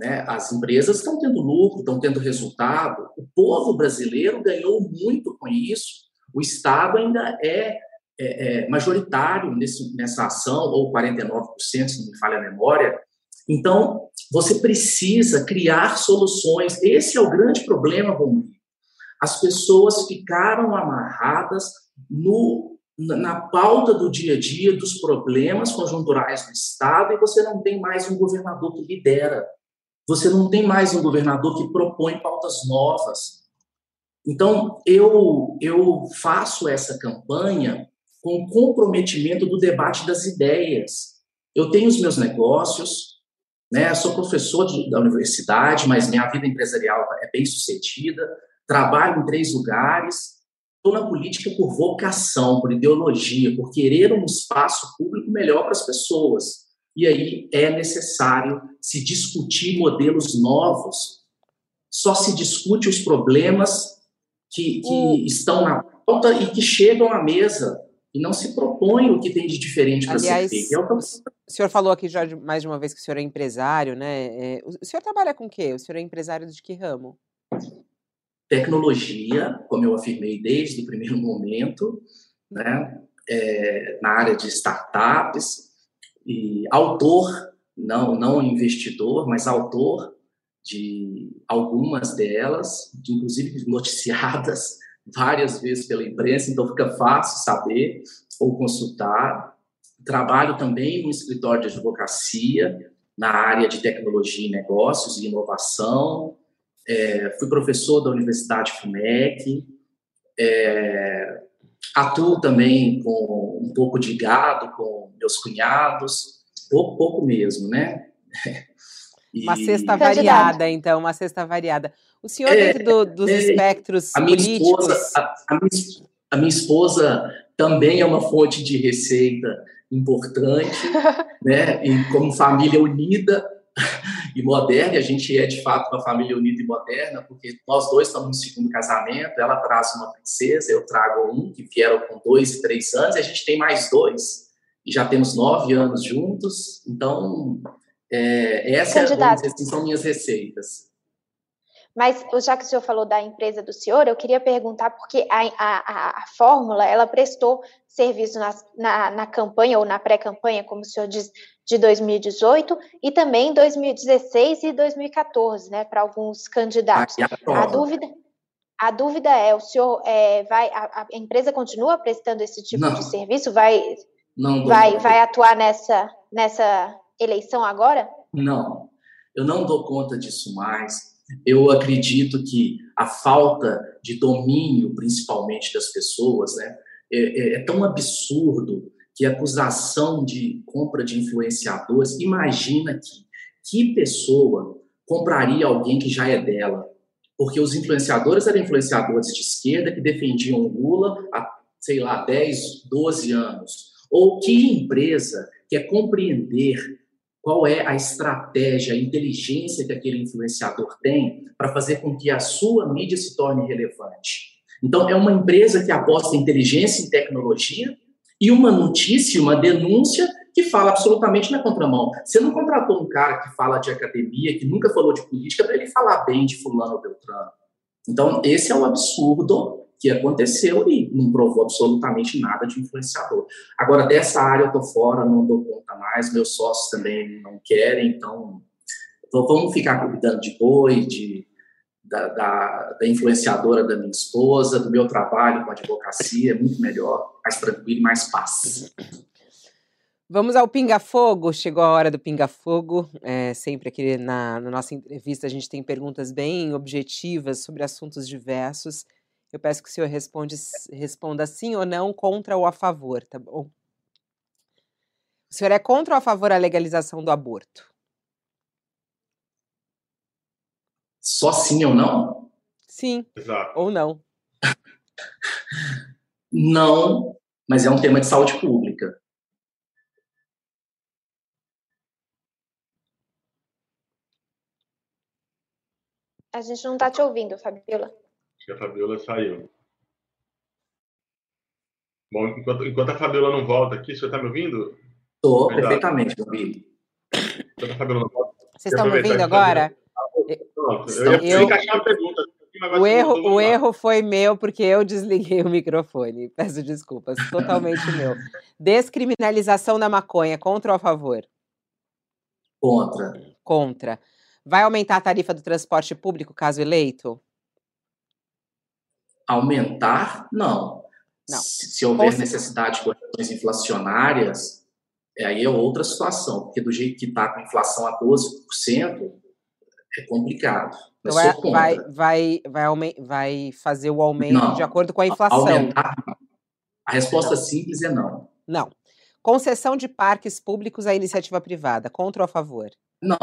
Né? As empresas estão tendo lucro, estão tendo resultado. O povo brasileiro ganhou muito com isso. O Estado ainda é, é, é majoritário nesse, nessa ação, ou 49%, se não me falha a memória. Então, você precisa criar soluções. Esse é o grande problema, Romero. As pessoas ficaram amarradas no, na pauta do dia a dia dos problemas conjunturais do Estado e você não tem mais um governador que lidera. Você não tem mais um governador que propõe pautas novas. Então, eu, eu faço essa campanha com comprometimento do debate das ideias. Eu tenho os meus negócios, né? sou professor de, da universidade, mas minha vida empresarial é bem sucedida, trabalho em três lugares, estou na política por vocação, por ideologia, por querer um espaço público melhor para as pessoas. E aí é necessário se discutir modelos novos. Só se discute os problemas que, que estão na pauta e que chegam à mesa e não se propõe o que tem de diferente para ser feito. É o, o senhor falou aqui já de, mais de uma vez que o senhor é empresário, né? É, o senhor trabalha com o quê? O senhor é empresário de que ramo? Tecnologia, como eu afirmei desde o primeiro momento, né? É, na área de startups, e autor, não, não investidor, mas autor de algumas delas, de, inclusive noticiadas (laughs) várias vezes pela imprensa, então fica fácil saber ou consultar. Trabalho também no escritório de advocacia, na área de tecnologia e negócios e inovação. É, fui professor da Universidade FUMEC. É, atuo também com um pouco de gado, com meus cunhados, pouco, pouco mesmo, né? (laughs) E... Uma cesta variada, então, uma cesta variada. O senhor, é, dentro do, dos é, espectros a minha políticos... Esposa, a, a, minha, a, minha, esposa também é uma fonte de receita importante, (laughs) né? E como família unida e moderna, a gente é, de fato, uma família unida e moderna, porque nós dois estamos no segundo casamento, ela traz uma princesa, eu trago um, que vieram com dois e três anos, e a gente tem mais dois, e já temos nove anos juntos, então é, essa Candidato. Assim, são minhas receitas. Mas já que o senhor falou da empresa do senhor, eu queria perguntar porque a, a, a fórmula ela prestou serviço na, na, na campanha ou na pré-campanha, como o senhor diz, de 2018 e também 2016 e 2014, né, para alguns candidatos. A dúvida, a dúvida é, o senhor é, vai, a, a, empresa continua prestando esse tipo não. de serviço? Vai, não, vai, vai atuar nessa, nessa eleição agora? Não, eu não dou conta disso mais. Eu acredito que a falta de domínio, principalmente das pessoas, né, é, é, é tão absurdo que acusação de compra de influenciadores, imagina que que pessoa compraria alguém que já é dela? Porque os influenciadores eram influenciadores de esquerda que defendiam Lula há, sei lá, 10, 12 anos. Ou que empresa quer compreender qual é a estratégia, a inteligência que aquele influenciador tem para fazer com que a sua mídia se torne relevante. Então, é uma empresa que aposta em inteligência e tecnologia e uma notícia, uma denúncia que fala absolutamente na contramão. Você não contratou um cara que fala de academia, que nunca falou de política, para ele falar bem de fulano ou beltrano. Então, esse é o absurdo que aconteceu e não provou absolutamente nada de influenciador. Agora, dessa área eu estou fora, não dou conta mais, meus sócios também não querem, então, então vamos ficar cuidando de boi, de, da, da, da, influenciadora da minha esposa, do meu trabalho com advocacia, é muito melhor, mais tranquilo e mais paz. Vamos ao Pinga Fogo. Chegou a hora do Pinga Fogo. É, sempre aqui na, na nossa entrevista a gente tem perguntas bem objetivas sobre assuntos diversos. Eu peço que o senhor responde, responda sim ou não, contra ou a favor, tá bom? O senhor é contra ou a favor a legalização do aborto? Só sim ou não? Sim. Exato. Ou não? não, mas é um tema de saúde pública. A gente não está te ouvindo, Fabiola que a Fabiola saiu. Bom, enquanto, enquanto a Fabiola não volta aqui, você está me ouvindo? Estou perfeitamente ouvindo. Enquanto a Fabiola não volta. Vocês estão me ouvindo agora? Pronto, eu ia eu... encaixar uma pergunta. O erro, o erro foi meu porque eu desliguei o microfone. (laughs) Peço desculpas, totalmente (laughs) meu. Descriminalização da maconha, contra ou a favor? Contra. Contra. Vai aumentar a tarifa do transporte público caso eleito? Aumentar, não. não. Se, se houver necessidade de correções inflacionárias, é, aí é outra situação, porque do jeito que está com a inflação a 12%, é complicado. Então vai, vai, vai, vai fazer o aumento não. de acordo com a inflação. Aumentar, a resposta não. simples é não. Não. Concessão de parques públicos à iniciativa privada, contra ou a favor? Não.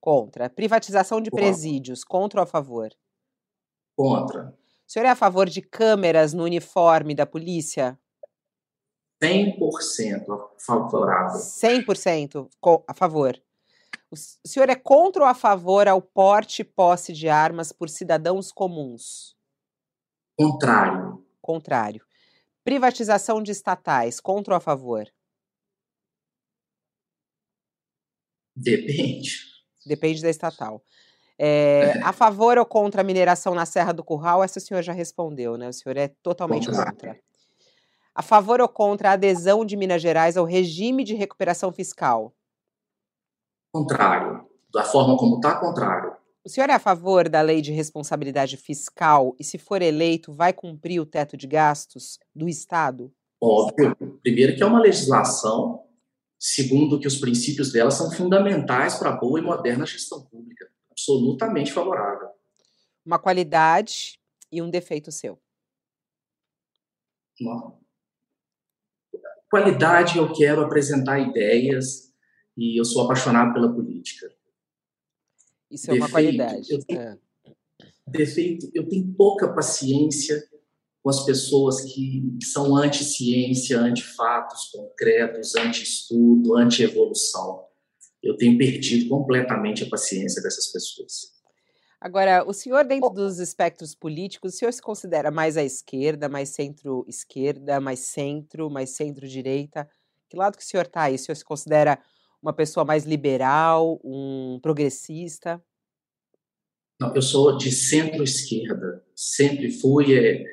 Contra. Privatização de presídios, contra ou a favor? Contra. O senhor é a favor de câmeras no uniforme da polícia? 100% favorável. 100% a favor. O senhor é contra ou a favor ao porte e posse de armas por cidadãos comuns? Contrário. Contrário. Privatização de estatais, contra ou a favor? Depende. Depende da estatal. É, a favor ou contra a mineração na Serra do Curral? Essa o senhor já respondeu, né? O senhor é totalmente contra. A favor ou contra a adesão de Minas Gerais ao regime de recuperação fiscal? Contrário. Da forma como está, contrário. O senhor é a favor da lei de responsabilidade fiscal e, se for eleito, vai cumprir o teto de gastos do Estado? Óbvio. Primeiro, que é uma legislação, segundo, que os princípios dela são fundamentais para a boa e moderna gestão pública absolutamente favorável. Uma qualidade e um defeito seu. Qualidade, eu quero apresentar ideias e eu sou apaixonado pela política. Isso defeito, é uma qualidade. Eu tenho, é. Defeito, eu tenho pouca paciência com as pessoas que são anti-ciência, anti-fatos concretos, anti-estudo, anti-evolução eu tenho perdido completamente a paciência dessas pessoas. Agora, o senhor, dentro dos espectros políticos, o senhor se considera mais à esquerda, mais centro-esquerda, mais centro, mais centro-direita? Que lado que o senhor está aí? O senhor se considera uma pessoa mais liberal, um progressista? Não, eu sou de centro-esquerda. Sempre fui, é,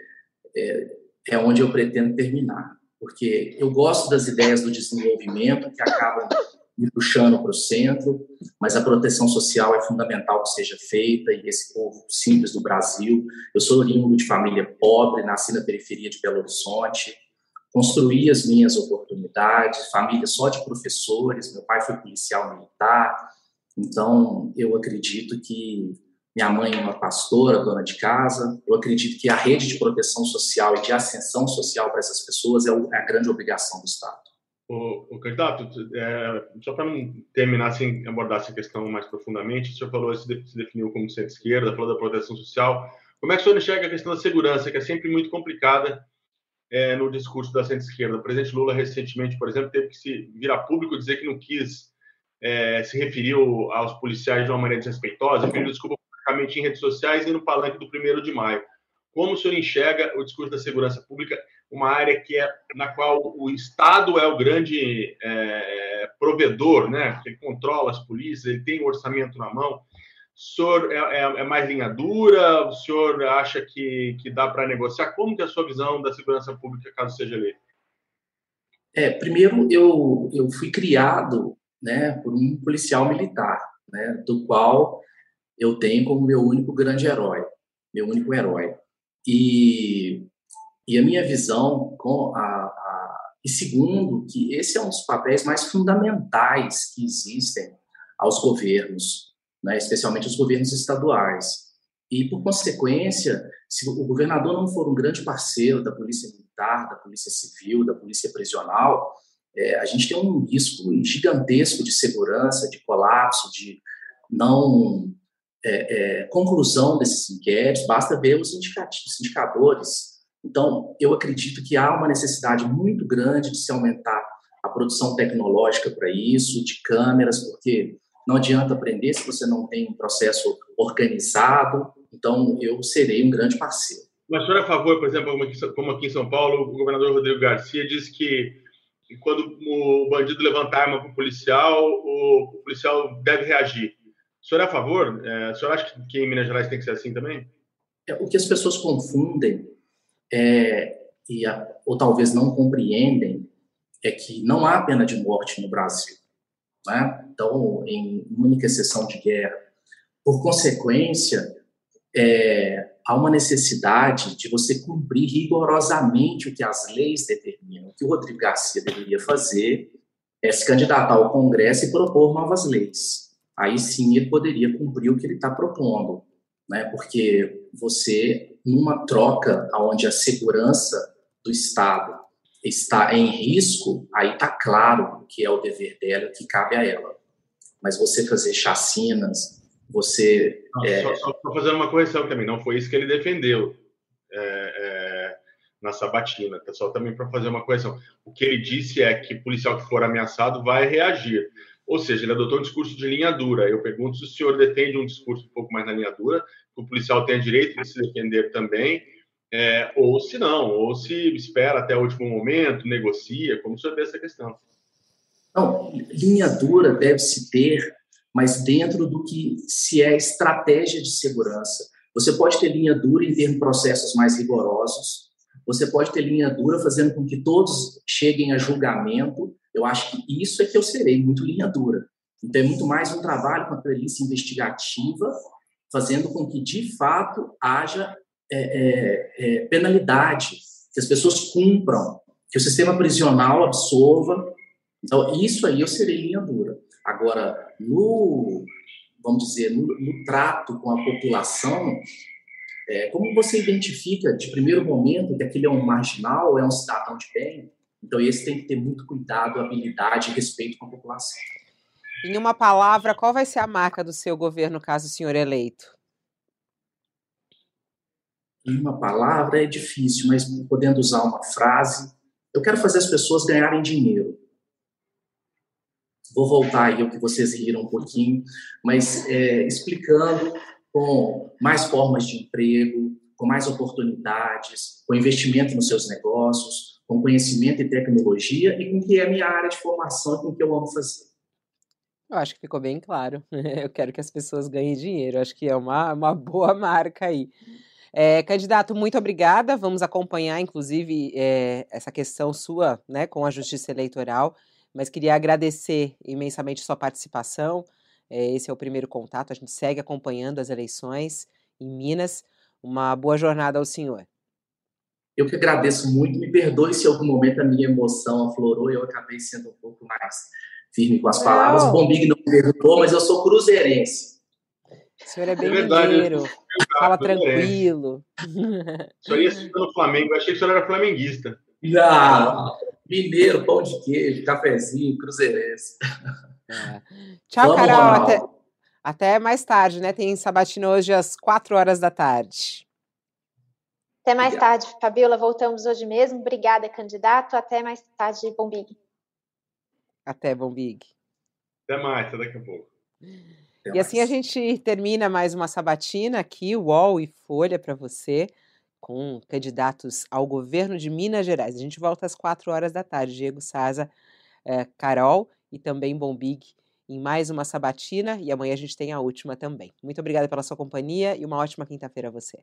é, é onde eu pretendo terminar. Porque eu gosto das ideias do desenvolvimento que acabam me puxando para o centro, mas a proteção social é fundamental que seja feita e esse povo simples do Brasil. Eu sou oriundo de família pobre, nasci na periferia de Belo Horizonte, construí as minhas oportunidades, família só de professores, meu pai foi policial militar, então eu acredito que minha mãe é uma pastora, dona de casa, eu acredito que a rede de proteção social e de ascensão social para essas pessoas é, é a grande obrigação do Estado. O, o candidato, é, só para terminar sem assim, abordar essa questão mais profundamente, o senhor falou, se definiu como centro-esquerda, falou da proteção social. Como é que o senhor enxerga a questão da segurança, que é sempre muito complicada é, no discurso da centro-esquerda? O presidente Lula, recentemente, por exemplo, teve que se virar público dizer que não quis é, se referiu aos policiais de uma maneira desrespeitosa, pediu desculpa publicamente em redes sociais e no palanque do 1 de maio. Como o senhor enxerga o discurso da segurança pública uma área que é na qual o Estado é o grande é, provedor, né? Ele controla as polícias, ele tem o orçamento na mão. O senhor é, é, é mais linha dura? O senhor acha que, que dá para negociar? Como que é a sua visão da segurança pública caso seja eleito? É, primeiro, eu, eu fui criado né, por um policial militar, né, do qual eu tenho como meu único grande herói, meu único herói. E, e a minha visão com a, a e segundo que esse é um dos papéis mais fundamentais que existem aos governos, né, especialmente os governos estaduais. E por consequência, se o governador não for um grande parceiro da polícia militar, da polícia civil, da polícia prisional, é, a gente tem um risco gigantesco de segurança, de colapso, de não é, é, conclusão desses inquéritos, basta ver os indicadores. Então, eu acredito que há uma necessidade muito grande de se aumentar a produção tecnológica para isso, de câmeras, porque não adianta aprender se você não tem um processo organizado. Então, eu serei um grande parceiro. Mas o senhor é a favor, por exemplo, como aqui em São Paulo, o governador Rodrigo Garcia disse que quando o bandido levanta a arma para o policial, o policial deve reagir. O senhor é a favor? É, o senhor acha que em Minas Gerais tem que ser assim também? É, o que as pessoas confundem é, e a, ou talvez não compreendem é que não há pena de morte no Brasil. Né? Então, em única exceção de guerra. Por consequência, é, há uma necessidade de você cumprir rigorosamente o que as leis determinam. O que o Rodrigo Garcia deveria fazer é se candidatar ao Congresso e propor novas leis aí sim ele poderia cumprir o que ele está propondo, né? Porque você, numa troca onde a segurança do Estado está em risco, aí está claro que é o dever dela, que cabe a ela. Mas você fazer chacinas, você. Não, é... Só, só fazendo uma correção também, não foi isso que ele defendeu. É, é, na sabatina, só também para fazer uma correção. O que ele disse é que policial que for ameaçado vai reagir. Ou seja, ele adotou um discurso de linha dura. Eu pergunto se o senhor defende um discurso um pouco mais na linha dura, que o policial tem direito de se defender também, é, ou se não, ou se espera até o último momento, negocia, como senhor vê essa questão? Não, linha dura deve-se ter, mas dentro do que se é estratégia de segurança. Você pode ter linha dura em ter processos mais rigorosos, você pode ter linha dura fazendo com que todos cheguem a julgamento, eu acho que isso é que eu serei, muito linha dura. Então, é muito mais um trabalho com a perícia investigativa, fazendo com que, de fato, haja é, é, é, penalidade, que as pessoas cumpram, que o sistema prisional absorva. Então, isso aí eu serei linha dura. Agora, no, vamos dizer, no, no trato com a população, é, como você identifica de primeiro momento que aquele é um marginal, é um cidadão de bem? Então, esse tem que ter muito cuidado, habilidade e respeito com a população. Em uma palavra, qual vai ser a marca do seu governo caso o senhor eleito? Em uma palavra é difícil, mas podendo usar uma frase, eu quero fazer as pessoas ganharem dinheiro. Vou voltar aí ao que vocês riram um pouquinho, mas é, explicando com mais formas de emprego, com mais oportunidades, com investimento nos seus negócios, com conhecimento e tecnologia e com que é a minha área de formação e com o que eu amo fazer. Eu acho que ficou bem claro. (laughs) Eu quero que as pessoas ganhem dinheiro. Acho que é uma, uma boa marca aí. É, candidato, muito obrigada. Vamos acompanhar, inclusive, é, essa questão sua né, com a Justiça Eleitoral. Mas queria agradecer imensamente sua participação. É, esse é o primeiro contato. A gente segue acompanhando as eleições em Minas. Uma boa jornada ao senhor. Eu que agradeço muito, me perdoe se em algum momento a minha emoção aflorou e eu acabei sendo um pouco mais firme com as palavras. Não. O Bombig não me perguntou, mas eu sou cruzeirense. O senhor é bem é mineiro, fala tranquilo. O senhor ia citando o Flamengo, eu achei que o senhor era flamenguista. Não, mineiro, pão de queijo, cafezinho, cruzeirense. É. Tchau, Vamos, Carol. Até, até mais tarde, né? Tem sabatina hoje às quatro horas da tarde. Até mais Obrigado. tarde, Fabiola. Voltamos hoje mesmo. Obrigada, candidato. Até mais tarde, Bombig. Até, Bombig. Até mais, até daqui a pouco. Até e mais. assim a gente termina mais uma sabatina aqui, UOL e Folha para você, com candidatos ao governo de Minas Gerais. A gente volta às quatro horas da tarde. Diego Saza, eh, Carol e também Bombig em mais uma sabatina e amanhã a gente tem a última também. Muito obrigada pela sua companhia e uma ótima quinta-feira a você.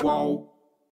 Qual?